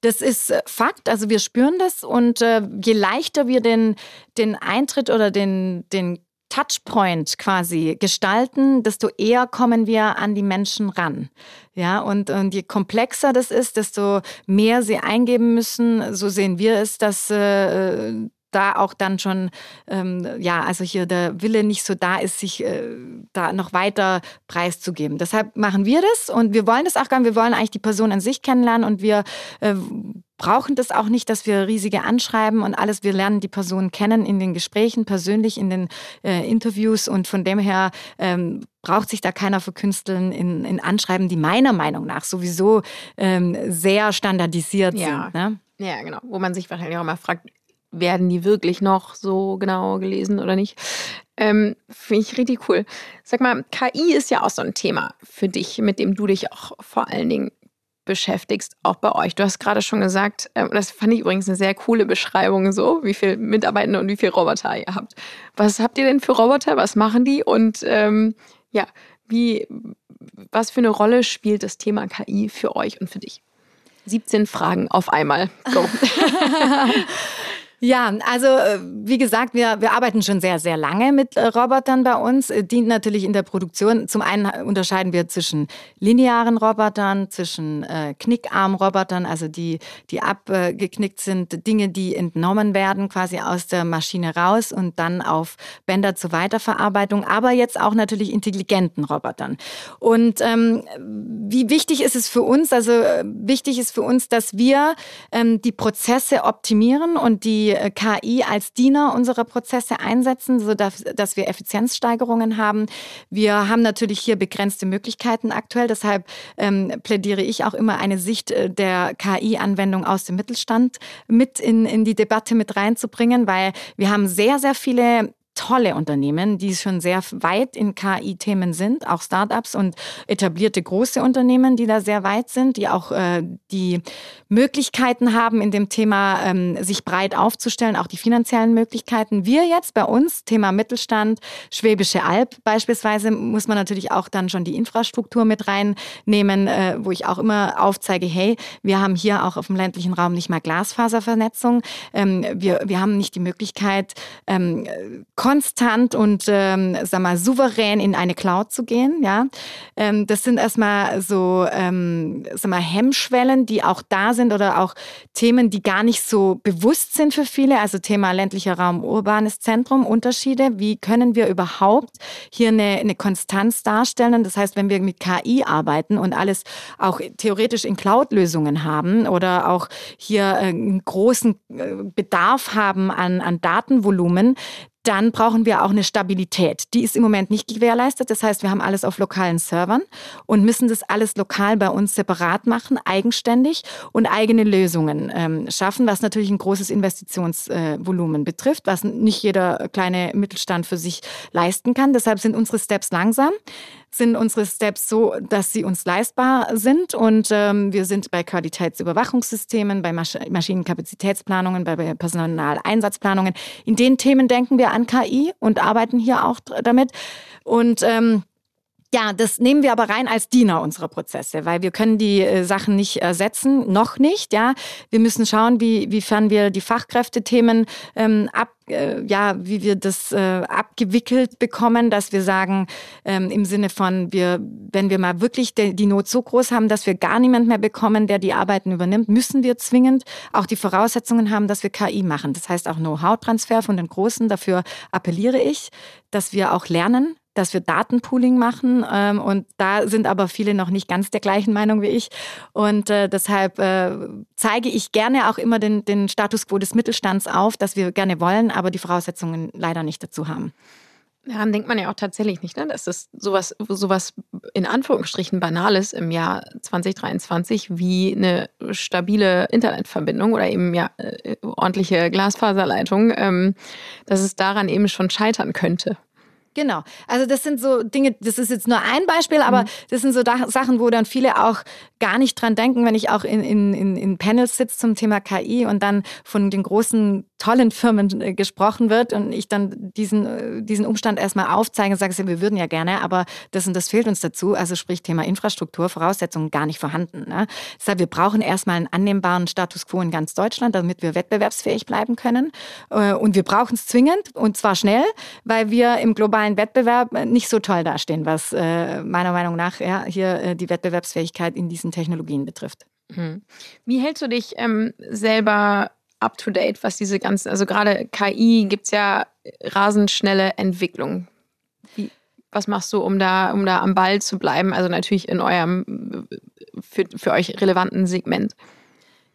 Das ist äh, Fakt, also wir spüren das und äh, je leichter wir den, den Eintritt oder den, den Touchpoint quasi gestalten, desto eher kommen wir an die Menschen ran. Ja, und, und je komplexer das ist, desto mehr sie eingeben müssen. So sehen wir es, dass äh, da auch dann schon, ähm, ja, also hier der Wille nicht so da ist, sich äh, da noch weiter preiszugeben. Deshalb machen wir das und wir wollen das auch gar nicht. Wir wollen eigentlich die Person an sich kennenlernen und wir äh, brauchen das auch nicht, dass wir riesige Anschreiben und alles. Wir lernen die Person kennen in den Gesprächen, persönlich in den äh, Interviews und von dem her ähm, braucht sich da keiner verkünsteln in, in Anschreiben, die meiner Meinung nach sowieso ähm, sehr standardisiert ja. sind. Ne? Ja, genau. Wo man sich wahrscheinlich auch immer fragt, werden die wirklich noch so genau gelesen oder nicht? Ähm, Finde ich richtig cool. Sag mal, KI ist ja auch so ein Thema für dich, mit dem du dich auch vor allen Dingen beschäftigst, auch bei euch. Du hast gerade schon gesagt, äh, das fand ich übrigens eine sehr coole Beschreibung so, wie viele Mitarbeitende und wie viele Roboter ihr habt. Was habt ihr denn für Roboter? Was machen die? Und ähm, ja, wie, was für eine Rolle spielt das Thema KI für euch und für dich? 17 Fragen auf einmal. Go. Ja, also äh, wie gesagt, wir, wir arbeiten schon sehr, sehr lange mit äh, Robotern bei uns. Äh, dient natürlich in der Produktion. Zum einen unterscheiden wir zwischen linearen Robotern, zwischen äh, Knickarm-Robotern, also die, die abgeknickt sind, Dinge, die entnommen werden, quasi aus der Maschine raus und dann auf Bänder zur Weiterverarbeitung, aber jetzt auch natürlich intelligenten Robotern. Und ähm, wie wichtig ist es für uns? Also wichtig ist für uns, dass wir ähm, die Prozesse optimieren und die äh, KI als Diener unserer Prozesse einsetzen, sodass dass wir Effizienzsteigerungen haben. Wir haben natürlich hier begrenzte Möglichkeiten aktuell. Deshalb ähm, plädiere ich auch immer eine Sicht äh, der KI-Anwendung aus dem Mittelstand mit in, in die Debatte mit reinzubringen, weil wir haben sehr, sehr viele tolle Unternehmen, die schon sehr weit in KI-Themen sind, auch Startups und etablierte große Unternehmen, die da sehr weit sind, die auch äh, die Möglichkeiten haben, in dem Thema ähm, sich breit aufzustellen, auch die finanziellen Möglichkeiten. Wir jetzt bei uns, Thema Mittelstand, Schwäbische Alb beispielsweise, muss man natürlich auch dann schon die Infrastruktur mit reinnehmen, äh, wo ich auch immer aufzeige, hey, wir haben hier auch auf dem ländlichen Raum nicht mal Glasfaservernetzung. Ähm, wir, wir haben nicht die Möglichkeit, ähm, konstant und ähm, sag mal souverän in eine Cloud zu gehen. Ja, ähm, das sind erstmal so ähm, sag mal Hemmschwellen, die auch da sind oder auch Themen, die gar nicht so bewusst sind für viele. Also Thema ländlicher Raum, urbanes Zentrum, Unterschiede. Wie können wir überhaupt hier eine, eine Konstanz darstellen? Das heißt, wenn wir mit KI arbeiten und alles auch theoretisch in Cloud-Lösungen haben oder auch hier äh, einen großen äh, Bedarf haben an, an Datenvolumen, dann brauchen wir auch eine Stabilität. Die ist im Moment nicht gewährleistet. Das heißt, wir haben alles auf lokalen Servern und müssen das alles lokal bei uns separat machen, eigenständig und eigene Lösungen ähm, schaffen, was natürlich ein großes Investitionsvolumen äh, betrifft, was nicht jeder kleine Mittelstand für sich leisten kann. Deshalb sind unsere Steps langsam sind unsere Steps so, dass sie uns leistbar sind. Und ähm, wir sind bei Qualitätsüberwachungssystemen, bei Masch Maschinenkapazitätsplanungen, bei Personaleinsatzplanungen. In den Themen denken wir an KI und arbeiten hier auch damit. Und ähm, ja, das nehmen wir aber rein als Diener unserer Prozesse, weil wir können die äh, Sachen nicht ersetzen, noch nicht. Ja, wir müssen schauen, wie wiefern wir die Fachkräftethemen ähm, ab, äh, ja, wie wir das äh, abgewickelt bekommen, dass wir sagen ähm, im Sinne von wir, wenn wir mal wirklich de, die Not so groß haben, dass wir gar niemand mehr bekommen, der die Arbeiten übernimmt, müssen wir zwingend auch die Voraussetzungen haben, dass wir KI machen. Das heißt auch Know-how-Transfer von den Großen. Dafür appelliere ich, dass wir auch lernen dass wir Datenpooling machen. Ähm, und da sind aber viele noch nicht ganz der gleichen Meinung wie ich. Und äh, deshalb äh, zeige ich gerne auch immer den, den Status quo des Mittelstands auf, dass wir gerne wollen, aber die Voraussetzungen leider nicht dazu haben. Daran denkt man ja auch tatsächlich nicht, ne? dass das sowas, sowas in Anführungsstrichen Banales im Jahr 2023 wie eine stabile Internetverbindung oder eben ja äh, ordentliche Glasfaserleitung, ähm, dass es daran eben schon scheitern könnte. Genau. Also das sind so Dinge, das ist jetzt nur ein Beispiel, aber mhm. das sind so Sachen, wo dann viele auch gar nicht dran denken, wenn ich auch in, in, in Panels sitze zum Thema KI und dann von den großen, tollen Firmen äh, gesprochen wird und ich dann diesen, äh, diesen Umstand erstmal aufzeige und sage, wir würden ja gerne, aber das und das fehlt uns dazu. Also sprich Thema Infrastruktur, Voraussetzungen gar nicht vorhanden. Ne? Deshalb, wir brauchen erstmal einen annehmbaren Status quo in ganz Deutschland, damit wir wettbewerbsfähig bleiben können. Äh, und wir brauchen es zwingend und zwar schnell, weil wir im globalen globalen Wettbewerb nicht so toll dastehen, was äh, meiner Meinung nach ja, hier äh, die Wettbewerbsfähigkeit in diesen Technologien betrifft. Mhm. Wie hältst du dich ähm, selber up to date, was diese ganzen, also gerade KI gibt es ja rasend schnelle Entwicklung. Wie, was machst du, um da, um da am Ball zu bleiben? Also natürlich in eurem für, für euch relevanten Segment.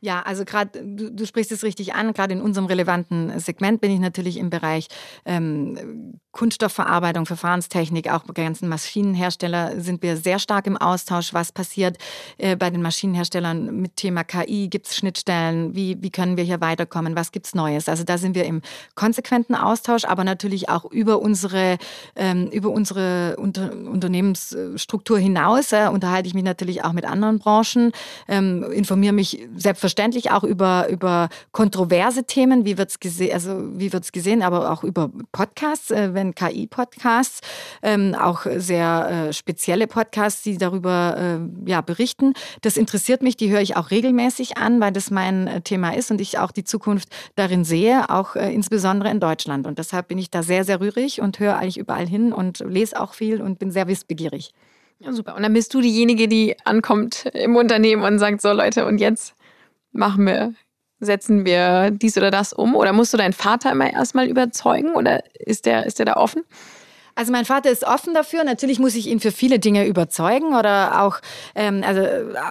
Ja, also gerade, du, du, sprichst es richtig an, gerade in unserem relevanten Segment bin ich natürlich im Bereich ähm, Kunststoffverarbeitung, Verfahrenstechnik, auch bei ganzen Maschinenhersteller sind wir sehr stark im Austausch. Was passiert äh, bei den Maschinenherstellern mit Thema KI? Gibt es Schnittstellen? Wie, wie können wir hier weiterkommen? Was gibt's Neues? Also da sind wir im konsequenten Austausch, aber natürlich auch über unsere, ähm, über unsere Unter Unternehmensstruktur hinaus äh, unterhalte ich mich natürlich auch mit anderen Branchen, ähm, informiere mich selbstverständlich auch über, über kontroverse Themen, wie wird's gesehen, also wie wird's gesehen, aber auch über Podcasts. Äh, wenn KI-Podcasts, ähm, auch sehr äh, spezielle Podcasts, die darüber äh, ja, berichten. Das interessiert mich, die höre ich auch regelmäßig an, weil das mein äh, Thema ist und ich auch die Zukunft darin sehe, auch äh, insbesondere in Deutschland. Und deshalb bin ich da sehr, sehr rührig und höre eigentlich überall hin und lese auch viel und bin sehr wissbegierig. Ja, super. Und dann bist du diejenige, die ankommt im Unternehmen und sagt, so Leute, und jetzt machen wir setzen wir dies oder das um? Oder musst du deinen Vater immer erstmal überzeugen oder ist der, ist der da offen? Also mein Vater ist offen dafür. Natürlich muss ich ihn für viele Dinge überzeugen oder auch, ähm, also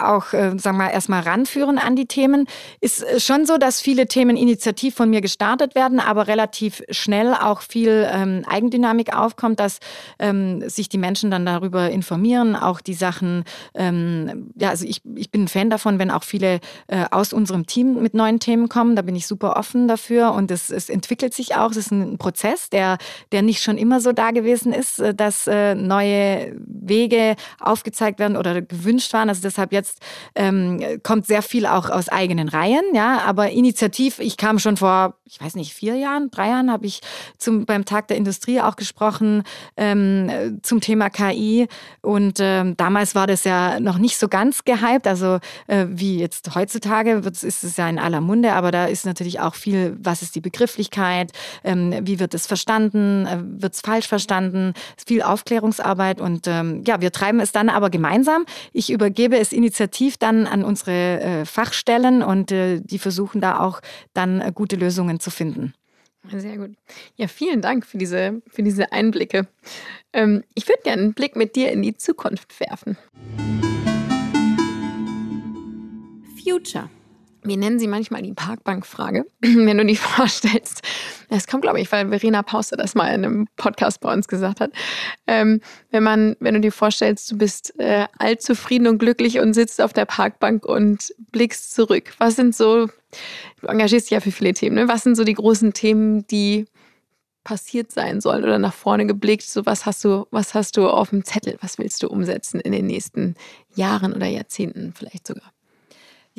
auch, äh, sagen wir erstmal ranführen an die Themen. Ist äh, schon so, dass viele Themen initiativ von mir gestartet werden, aber relativ schnell auch viel ähm, Eigendynamik aufkommt, dass ähm, sich die Menschen dann darüber informieren, auch die Sachen, ähm, ja, also ich, ich bin ein Fan davon, wenn auch viele äh, aus unserem Team mit neuen Themen kommen. Da bin ich super offen dafür und es, es entwickelt sich auch. Es ist ein Prozess, der, der nicht schon immer so da gewesen gewesen ist, äh, dass äh, neue Wege aufgezeigt werden oder gewünscht waren. Also deshalb jetzt ähm, kommt sehr viel auch aus eigenen Reihen, ja. Aber initiativ, ich kam schon vor, ich weiß nicht, vier Jahren, drei Jahren habe ich zum, beim Tag der Industrie auch gesprochen ähm, zum Thema KI. Und ähm, damals war das ja noch nicht so ganz gehypt, also äh, wie jetzt heutzutage ist es ja in aller Munde, aber da ist natürlich auch viel, was ist die Begrifflichkeit, ähm, wie wird es verstanden, äh, wird es falsch verstanden verstanden, viel Aufklärungsarbeit und ähm, ja, wir treiben es dann aber gemeinsam. Ich übergebe es initiativ dann an unsere äh, Fachstellen und äh, die versuchen da auch dann äh, gute Lösungen zu finden. Sehr gut. Ja, vielen Dank für diese, für diese Einblicke. Ähm, ich würde gerne einen Blick mit dir in die Zukunft werfen. Future. Wir nennen sie manchmal die Parkbankfrage, wenn du die vorstellst. Das kommt, glaube ich, weil Verena Pauster das mal in einem Podcast bei uns gesagt hat. Ähm, wenn man, wenn du dir vorstellst, du bist äh, allzufrieden und glücklich und sitzt auf der Parkbank und blickst zurück. Was sind so, du engagierst dich ja für viele Themen, ne? Was sind so die großen Themen, die passiert sein sollen oder nach vorne geblickt? So was hast du, was hast du auf dem Zettel? Was willst du umsetzen in den nächsten Jahren oder Jahrzehnten vielleicht sogar?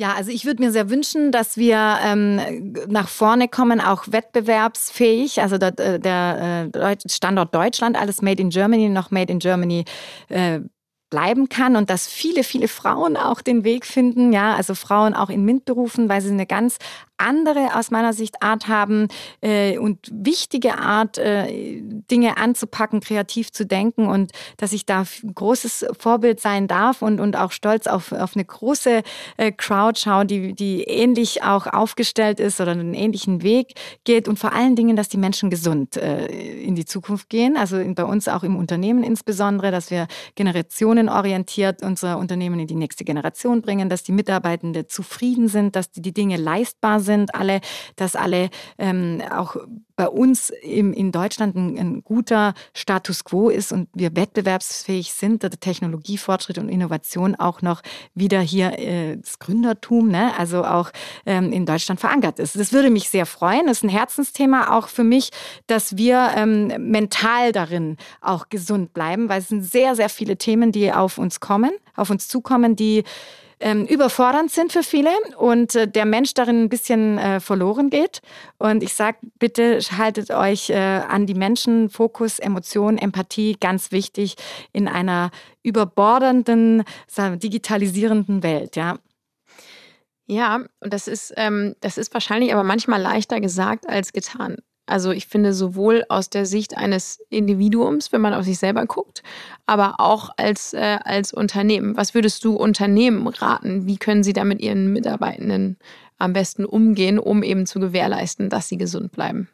Ja, also ich würde mir sehr wünschen, dass wir ähm, nach vorne kommen, auch wettbewerbsfähig. Also der, äh, der äh, Standort Deutschland, alles Made in Germany, noch Made in Germany äh, bleiben kann und dass viele, viele Frauen auch den Weg finden, ja, also Frauen auch in MINT-Berufen, weil sie eine ganz andere aus meiner Sicht Art haben äh, und wichtige Art, äh, Dinge anzupacken, kreativ zu denken und dass ich da ein großes Vorbild sein darf und, und auch stolz auf, auf eine große äh, Crowd schaue, die, die ähnlich auch aufgestellt ist oder einen ähnlichen Weg geht und vor allen Dingen, dass die Menschen gesund äh, in die Zukunft gehen. Also bei uns auch im Unternehmen insbesondere, dass wir generationenorientiert unsere Unternehmen in die nächste Generation bringen, dass die Mitarbeitenden zufrieden sind, dass die, die Dinge leistbar sind sind, alle, dass alle ähm, auch bei uns im, in Deutschland ein, ein, guter Status quo ist und wir wettbewerbsfähig sind, der Technologiefortschritt und Innovation auch noch wieder hier äh, das Gründertum, ne, also auch ähm, in Deutschland verankert ist. Das würde mich sehr freuen. Das ist ein Herzensthema auch für mich, dass wir ähm, mental darin auch gesund bleiben, weil es sind sehr, sehr viele Themen, die auf uns kommen, auf uns zukommen, die ähm, überfordernd sind für viele und äh, der Mensch darin ein bisschen äh, verloren geht. Und ich sage, bitte haltet euch äh, an die Menschen, Fokus, Emotion, Empathie, ganz wichtig in einer überbordernden, digitalisierenden Welt, ja. Ja, und das ist, ähm, das ist wahrscheinlich aber manchmal leichter gesagt als getan. Also ich finde sowohl aus der Sicht eines Individuums, wenn man auf sich selber guckt, aber auch als, äh, als Unternehmen. Was würdest du Unternehmen raten? Wie können sie da mit ihren Mitarbeitenden am besten umgehen, um eben zu gewährleisten, dass sie gesund bleiben?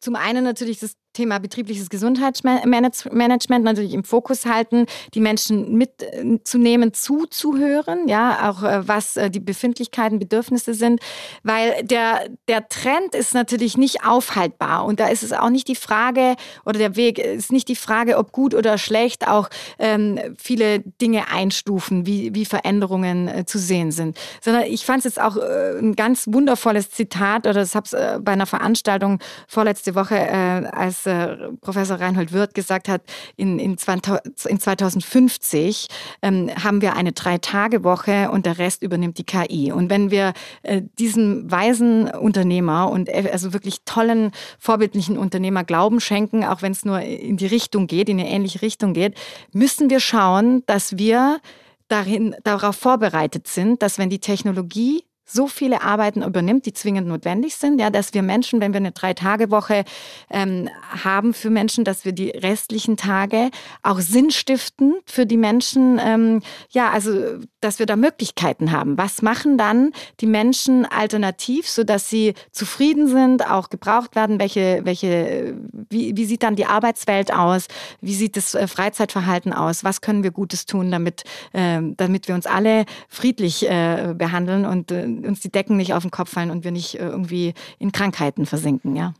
Zum einen natürlich das Thema betriebliches Gesundheitsmanagement natürlich im Fokus halten, die Menschen mitzunehmen, zuzuhören, ja, auch äh, was äh, die Befindlichkeiten, Bedürfnisse sind, weil der, der Trend ist natürlich nicht aufhaltbar. Und da ist es auch nicht die Frage oder der Weg ist nicht die Frage, ob gut oder schlecht auch ähm, viele Dinge einstufen, wie, wie Veränderungen äh, zu sehen sind, sondern ich fand es jetzt auch äh, ein ganz wundervolles Zitat oder das habe es äh, bei einer Veranstaltung vorletzte Woche äh, als äh, Professor Reinhold Wirth gesagt hat, in, in, 2050 ähm, haben wir eine Drei-Tage-Woche und der Rest übernimmt die KI. Und wenn wir äh, diesem weisen Unternehmer und äh, also wirklich tollen, vorbildlichen Unternehmer Glauben schenken, auch wenn es nur in die Richtung geht, in eine ähnliche Richtung geht, müssen wir schauen, dass wir darin, darauf vorbereitet sind, dass wenn die Technologie so viele Arbeiten übernimmt, die zwingend notwendig sind, ja, dass wir Menschen, wenn wir eine Drei-Tage-Woche ähm, haben für Menschen, dass wir die restlichen Tage auch sinnstiftend für die Menschen, ähm, ja, also, dass wir da Möglichkeiten haben. Was machen dann die Menschen alternativ, so dass sie zufrieden sind, auch gebraucht werden? Welche, welche, wie, wie sieht dann die Arbeitswelt aus? Wie sieht das äh, Freizeitverhalten aus? Was können wir Gutes tun, damit, äh, damit wir uns alle friedlich äh, behandeln und äh, uns die Decken nicht auf den Kopf fallen und wir nicht äh, irgendwie in Krankheiten versinken, ja.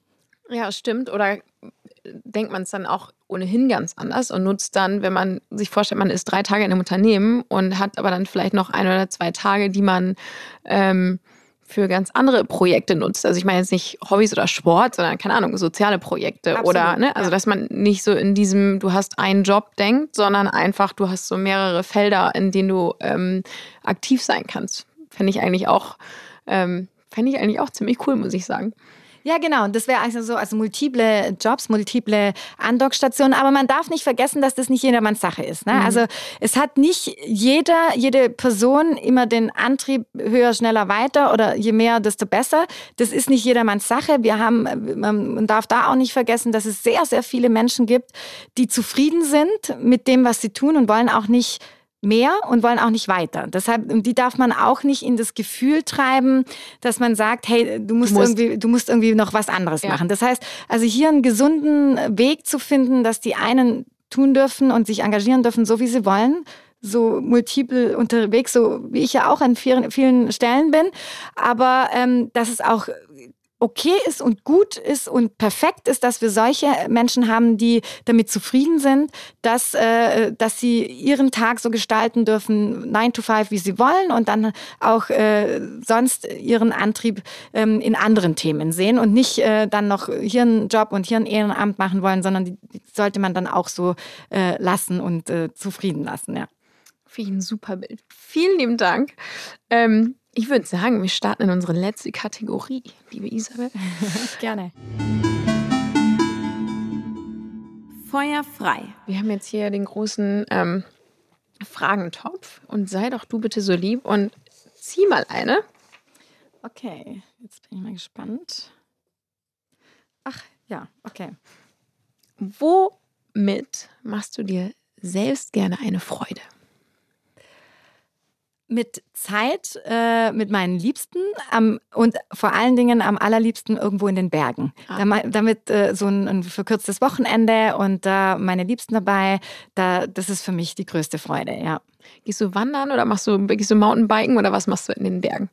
Ja, stimmt. Oder denkt man es dann auch ohnehin ganz anders und nutzt dann, wenn man sich vorstellt, man ist drei Tage in einem Unternehmen und hat aber dann vielleicht noch ein oder zwei Tage, die man ähm, für ganz andere Projekte nutzt. Also ich meine jetzt nicht Hobbys oder Sport, sondern keine Ahnung, soziale Projekte Absolut, oder ne, also ja. dass man nicht so in diesem du hast einen Job denkt, sondern einfach du hast so mehrere Felder, in denen du ähm, aktiv sein kannst. Fände ich eigentlich auch, ähm, fände ich eigentlich auch ziemlich cool, muss ich sagen. Ja, genau. Und das wäre also so, also multiple Jobs, multiple Andockstationen. Aber man darf nicht vergessen, dass das nicht jedermanns Sache ist. Ne? Mhm. Also es hat nicht jeder, jede Person immer den Antrieb höher, schneller, weiter oder je mehr, desto besser. Das ist nicht jedermanns Sache. Wir haben, man darf da auch nicht vergessen, dass es sehr, sehr viele Menschen gibt, die zufrieden sind mit dem, was sie tun und wollen auch nicht mehr und wollen auch nicht weiter. Deshalb, die darf man auch nicht in das Gefühl treiben, dass man sagt, hey, du musst, du musst irgendwie, du musst irgendwie noch was anderes ja. machen. Das heißt, also hier einen gesunden Weg zu finden, dass die einen tun dürfen und sich engagieren dürfen, so wie sie wollen, so multiple unterwegs, so wie ich ja auch an vielen, vielen Stellen bin, aber ähm, dass es auch okay ist und gut ist und perfekt ist, dass wir solche Menschen haben, die damit zufrieden sind, dass, äh, dass sie ihren Tag so gestalten dürfen, 9 to 5, wie sie wollen und dann auch äh, sonst ihren Antrieb ähm, in anderen Themen sehen und nicht äh, dann noch hier einen Job und hier ein Ehrenamt machen wollen, sondern die, die sollte man dann auch so äh, lassen und äh, zufrieden lassen, ja. Finde ich ein super Bild. Vielen lieben Dank. Ähm, ich würde sagen, wir starten in unsere letzte Kategorie, liebe Isabel. Gerne. Feuer frei. Wir haben jetzt hier den großen ähm, Fragentopf und sei doch du bitte so lieb und zieh mal eine. Okay, jetzt bin ich mal gespannt. Ach ja, okay. Womit machst du dir selbst gerne eine Freude? Mit Zeit äh, mit meinen Liebsten am, und vor allen Dingen am allerliebsten irgendwo in den Bergen. Ah. Damit, damit äh, so ein, ein, verkürztes Wochenende und da äh, meine Liebsten dabei, da, das ist für mich die größte Freude, ja. Gehst du wandern oder machst du, gehst du Mountainbiken oder was machst du in den Bergen?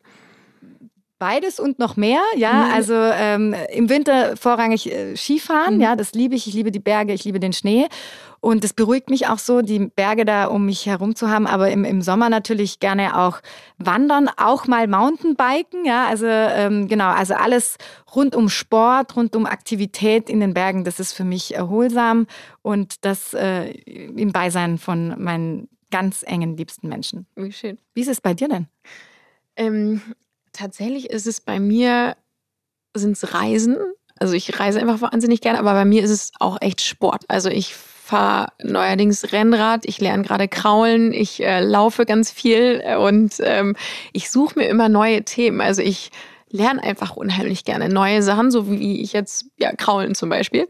Beides und noch mehr, ja. Mhm. Also ähm, im Winter vorrangig äh, Skifahren, mhm. ja, das liebe ich. Ich liebe die Berge, ich liebe den Schnee. Und es beruhigt mich auch so, die Berge da um mich herum zu haben. Aber im, im Sommer natürlich gerne auch wandern, auch mal Mountainbiken. Ja, also ähm, genau, also alles rund um Sport, rund um Aktivität in den Bergen, das ist für mich erholsam und das äh, im Beisein von meinen ganz engen liebsten Menschen. Wie schön. Wie ist es bei dir denn? Ähm, tatsächlich ist es bei mir, sind es Reisen. Also ich reise einfach wahnsinnig gerne, aber bei mir ist es auch echt Sport. Also ich fahre neuerdings Rennrad, ich lerne gerade Kraulen, ich äh, laufe ganz viel und ähm, ich suche mir immer neue Themen. Also ich lerne einfach unheimlich gerne neue Sachen, so wie ich jetzt, ja, Kraulen zum Beispiel.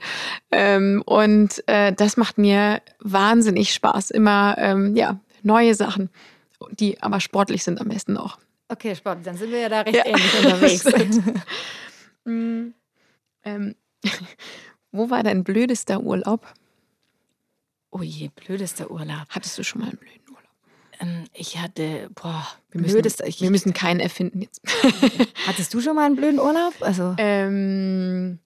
Ähm, und äh, das macht mir wahnsinnig Spaß, immer, ähm, ja, neue Sachen, die aber sportlich sind am besten noch. Okay, Sport, dann sind wir ja da recht ja. ähnlich unterwegs. mm, ähm, wo war dein blödester Urlaub? Oh je, blödester Urlaub. Hattest du schon mal einen blöden Urlaub? Ähm, ich hatte, boah, wir müssen, blödester, ich, wir müssen keinen erfinden jetzt. Hattest du schon mal einen blöden Urlaub? Also ähm,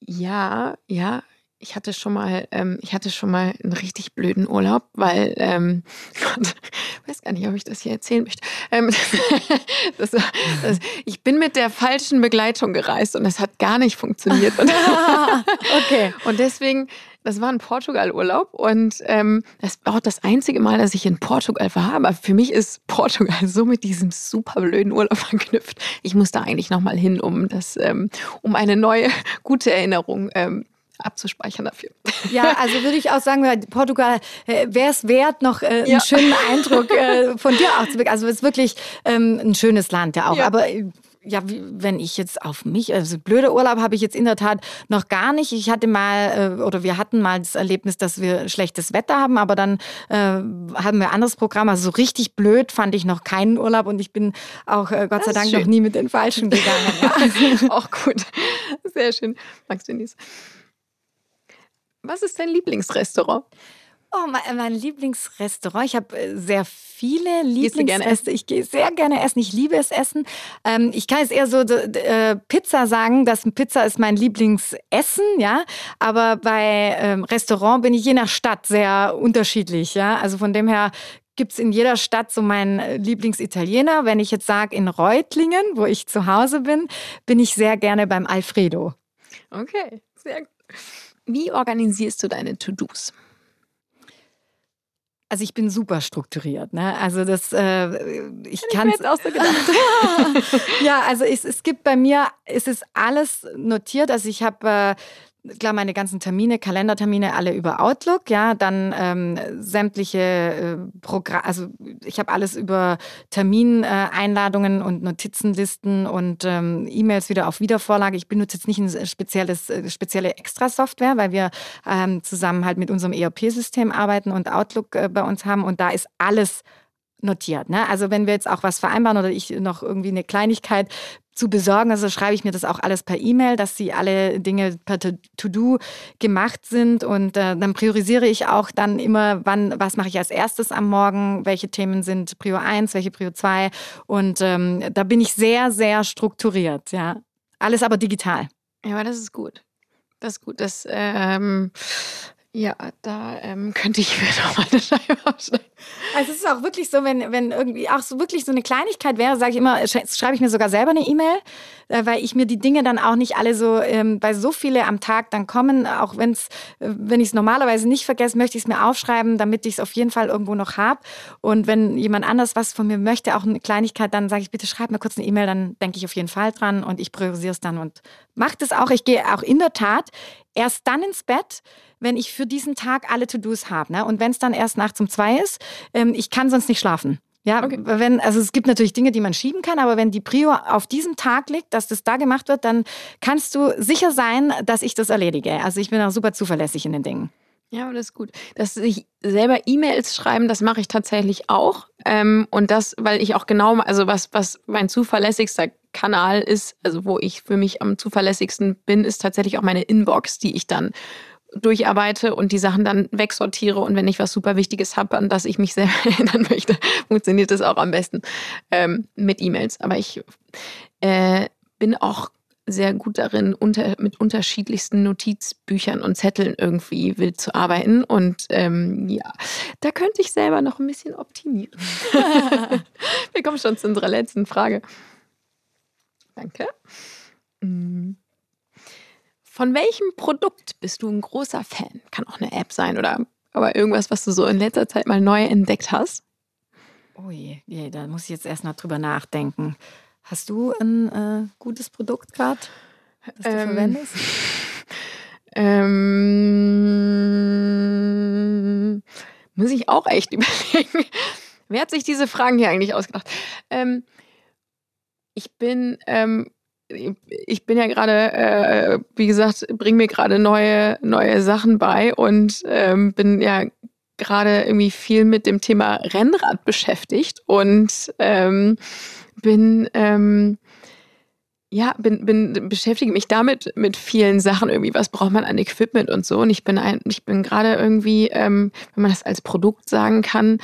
ja, ja, ich hatte schon mal, ähm, ich hatte schon mal einen richtig blöden Urlaub, weil, ähm, Gott, weiß gar nicht, ob ich das hier erzählen möchte. Ähm, das, das, ich bin mit der falschen Begleitung gereist und das hat gar nicht funktioniert. Und, okay. Und deswegen, das war ein Portugal-Urlaub und ähm, das war auch das einzige Mal, dass ich in Portugal war. Aber für mich ist Portugal so mit diesem super blöden Urlaub verknüpft. Ich muss da eigentlich nochmal hin, um das, ähm, um eine neue gute Erinnerung ähm, abzuspeichern dafür. Ja, also würde ich auch sagen, Portugal äh, wäre es wert, noch äh, einen ja. schönen Eindruck äh, von dir auch zu bekommen. Also es ist wirklich ähm, ein schönes Land ja auch. Ja. Aber äh, ja, wie, wenn ich jetzt auf mich, also blöde Urlaub habe ich jetzt in der Tat noch gar nicht. Ich hatte mal äh, oder wir hatten mal das Erlebnis, dass wir schlechtes Wetter haben, aber dann äh, haben wir ein anderes Programm. Also so richtig blöd fand ich noch keinen Urlaub und ich bin auch äh, Gott sei Dank noch nie mit den Falschen gegangen. Ja. auch gut. Sehr schön. Magst du Denise? Was ist dein Lieblingsrestaurant? Oh, mein, mein Lieblingsrestaurant. Ich habe äh, sehr viele Lieblingsrestaurants. Ich gehe sehr gerne essen. Ich liebe es essen. Ähm, ich kann jetzt eher so äh, Pizza sagen, dass Pizza ist mein Lieblingsessen, ja. Aber bei ähm, Restaurant bin ich je nach Stadt sehr unterschiedlich, ja. Also von dem her gibt es in jeder Stadt so meinen äh, Lieblingsitaliener. Wenn ich jetzt sage in Reutlingen, wo ich zu Hause bin, bin ich sehr gerne beim Alfredo. Okay, sehr gut. Wie organisierst du deine To-Dos? Also ich bin super strukturiert. Ne? Also das, äh, ich kann es auch so gedacht. ja, also es, es gibt bei mir, es ist alles notiert. Also ich habe äh, klar meine ganzen Termine, Kalendertermine alle über Outlook, ja, dann ähm, sämtliche äh, Programme, also ich habe alles über Termineinladungen und Notizenlisten und ähm, E-Mails wieder auf Wiedervorlage. Ich benutze jetzt nicht ein spezielles, äh, spezielle Extra-Software, weil wir ähm, zusammen halt mit unserem ERP-System arbeiten und Outlook äh, bei uns haben und da ist alles notiert. Ne? Also wenn wir jetzt auch was vereinbaren oder ich noch irgendwie eine Kleinigkeit zu besorgen. Also schreibe ich mir das auch alles per E-Mail, dass sie alle Dinge per To-Do gemacht sind und äh, dann priorisiere ich auch dann immer, wann, was mache ich als erstes am Morgen, welche Themen sind Prio 1, welche Prio 2 und ähm, da bin ich sehr, sehr strukturiert, ja. Alles aber digital. Ja, aber das ist gut. Das ist gut. Das, ähm, ja, da ähm, könnte ich mir noch mal eine Scheibe aufschneiden. Also es ist auch wirklich so, wenn, wenn irgendwie auch so wirklich so eine Kleinigkeit wäre, sage ich immer, schreibe ich mir sogar selber eine E-Mail, äh, weil ich mir die Dinge dann auch nicht alle so, ähm, bei so viele am Tag dann kommen, auch wenn's, äh, wenn ich es normalerweise nicht vergesse, möchte ich es mir aufschreiben, damit ich es auf jeden Fall irgendwo noch habe. Und wenn jemand anders was von mir möchte, auch eine Kleinigkeit, dann sage ich, bitte schreib mir kurz eine E-Mail, dann denke ich auf jeden Fall dran und ich priorisiere es dann und mache das auch. Ich gehe auch in der Tat erst dann ins Bett, wenn ich für diesen Tag alle To-Dos habe. Ne? Und wenn es dann erst nachts um zwei ist, ähm, ich kann sonst nicht schlafen. Ja, okay. wenn, also es gibt natürlich Dinge, die man schieben kann, aber wenn die Prio auf diesem Tag liegt, dass das da gemacht wird, dann kannst du sicher sein, dass ich das erledige. Also ich bin auch super zuverlässig in den Dingen. Ja, das ist gut. Dass sich selber E-Mails schreiben, das mache ich tatsächlich auch. Ähm, und das, weil ich auch genau, also was, was mein zuverlässigster Kanal ist, also wo ich für mich am zuverlässigsten bin, ist tatsächlich auch meine Inbox, die ich dann durcharbeite und die Sachen dann wegsortiere und wenn ich was super Wichtiges habe, an das ich mich sehr erinnern möchte, funktioniert das auch am besten ähm, mit E-Mails. Aber ich äh, bin auch sehr gut darin, unter, mit unterschiedlichsten Notizbüchern und Zetteln irgendwie wild zu arbeiten. Und ähm, ja, da könnte ich selber noch ein bisschen optimieren. Wir kommen schon zu unserer letzten Frage. Danke. Mm. Von welchem Produkt bist du ein großer Fan? Kann auch eine App sein oder aber irgendwas, was du so in letzter Zeit mal neu entdeckt hast? Ui, je, da muss ich jetzt erst mal drüber nachdenken. Hast du ein äh, gutes Produkt gerade, das du ähm, verwendest? Ähm, muss ich auch echt überlegen. Wer hat sich diese Fragen hier eigentlich ausgedacht? Ähm, ich bin ähm, ich bin ja gerade, äh, wie gesagt, bringe mir gerade neue, neue Sachen bei und ähm, bin ja gerade irgendwie viel mit dem Thema Rennrad beschäftigt und ähm, bin ähm, ja, bin, bin, beschäftige mich damit mit vielen Sachen irgendwie. Was braucht man an Equipment und so? Und ich bin ein, ich bin gerade irgendwie, ähm, wenn man das als Produkt sagen kann,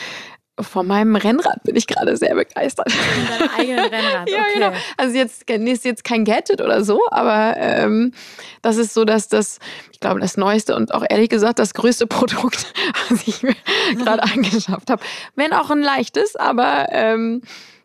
von meinem Rennrad bin ich gerade sehr begeistert. Von deinem eigenen Rennrad, ja, okay. genau. Also jetzt ist jetzt kein Gadget oder so, aber ähm, das ist so, dass das, ich glaube, das neueste und auch ehrlich gesagt das größte Produkt, was ich mir gerade angeschafft habe. Wenn auch ein leichtes, aber ähm,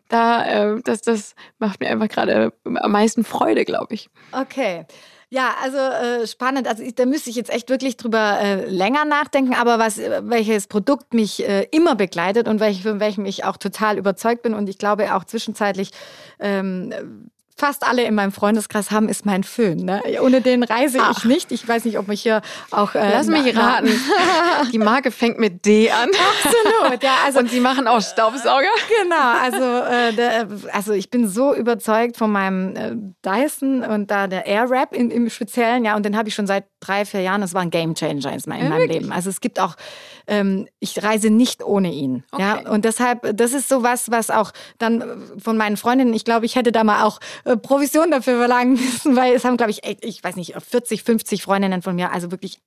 da, äh, das, das macht mir einfach gerade am meisten Freude, glaube ich. Okay. Ja, also äh, spannend. Also ich, da müsste ich jetzt echt wirklich drüber äh, länger nachdenken. Aber was, welches Produkt mich äh, immer begleitet und welch, von welchem ich auch total überzeugt bin und ich glaube auch zwischenzeitlich ähm, fast alle in meinem Freundeskreis haben, ist mein Föhn. Ne? Ohne den reise Ach. ich nicht. Ich weiß nicht, ob mich hier auch. Äh, Lass mich raten. Die Marke fängt mit D an. Absolut. Ja, also, Und sie machen auch Staubsauger. Genau. Also, äh, der, also ich bin so überzeugt von meinem äh, Dyson und da der Airwrap im, im Speziellen. Ja, und den habe ich schon seit drei, vier Jahren. Das war ein Game Changer in meinem, ja, Leben. Also es gibt auch, ähm, ich reise nicht ohne ihn. Okay. Ja, und deshalb, das ist so was, was auch dann von meinen Freundinnen, ich glaube, ich hätte da mal auch äh, Provision dafür verlangen müssen, weil es haben, glaube ich, ich weiß nicht, 40, 50 Freundinnen von mir, also wirklich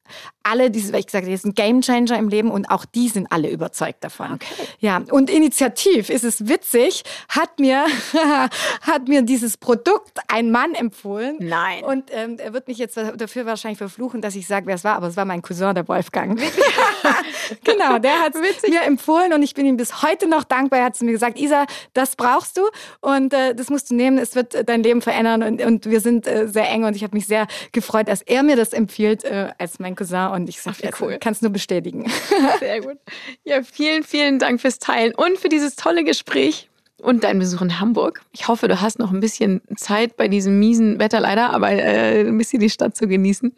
alle, diese, weil ich gesagt habe, das ist ein Gamechanger im Leben und auch die sind alle überzeugt davon. Okay. Ja, und initiativ ist es witzig, hat mir, hat mir dieses Produkt ein Mann empfohlen. Nein. Und ähm, er wird mich jetzt dafür wahrscheinlich verfluchen, dass ich sage, wer es war, aber es war mein Cousin, der Wolfgang. genau, der hat es mir empfohlen und ich bin ihm bis heute noch dankbar. Er hat zu mir gesagt, Isa, das brauchst du und äh, das musst du nehmen. Es wird dein Leben verändern und, und wir sind äh, sehr eng und ich habe mich sehr gefreut, dass er mir das empfiehlt äh, als mein Cousin und ich sage, cool. kann es nur bestätigen. Sehr gut. Ja, vielen, vielen Dank fürs Teilen und für dieses tolle Gespräch und deinen Besuch in Hamburg. Ich hoffe, du hast noch ein bisschen Zeit bei diesem miesen Wetter leider, aber äh, ein bisschen die Stadt zu genießen.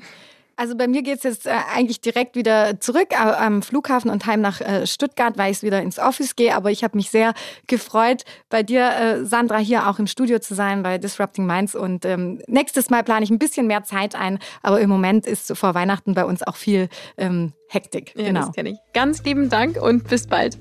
Also bei mir geht es jetzt äh, eigentlich direkt wieder zurück äh, am Flughafen und heim nach äh, Stuttgart, weil ich wieder ins Office gehe. Aber ich habe mich sehr gefreut, bei dir, Sandra, hier auch im Studio zu sein bei Disrupting Minds. Und ähm, nächstes Mal plane ich ein bisschen mehr Zeit ein. Aber im Moment ist vor Weihnachten bei uns auch viel ähm, Hektik. Ja, genau. das kenne ich. Ganz lieben Dank und bis bald.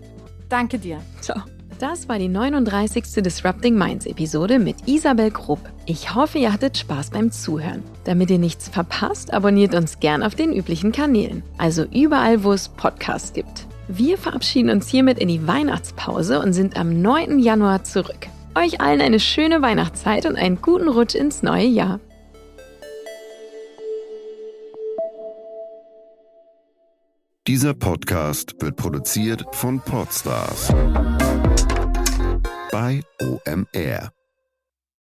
Danke dir. Ciao. Das war die 39. Disrupting Minds Episode mit Isabel Krupp. Ich hoffe, ihr hattet Spaß beim Zuhören. Damit ihr nichts verpasst, abonniert uns gern auf den üblichen Kanälen, also überall, wo es Podcasts gibt. Wir verabschieden uns hiermit in die Weihnachtspause und sind am 9. Januar zurück. Euch allen eine schöne Weihnachtszeit und einen guten Rutsch ins neue Jahr. Dieser Podcast wird produziert von Podstars bei OMR.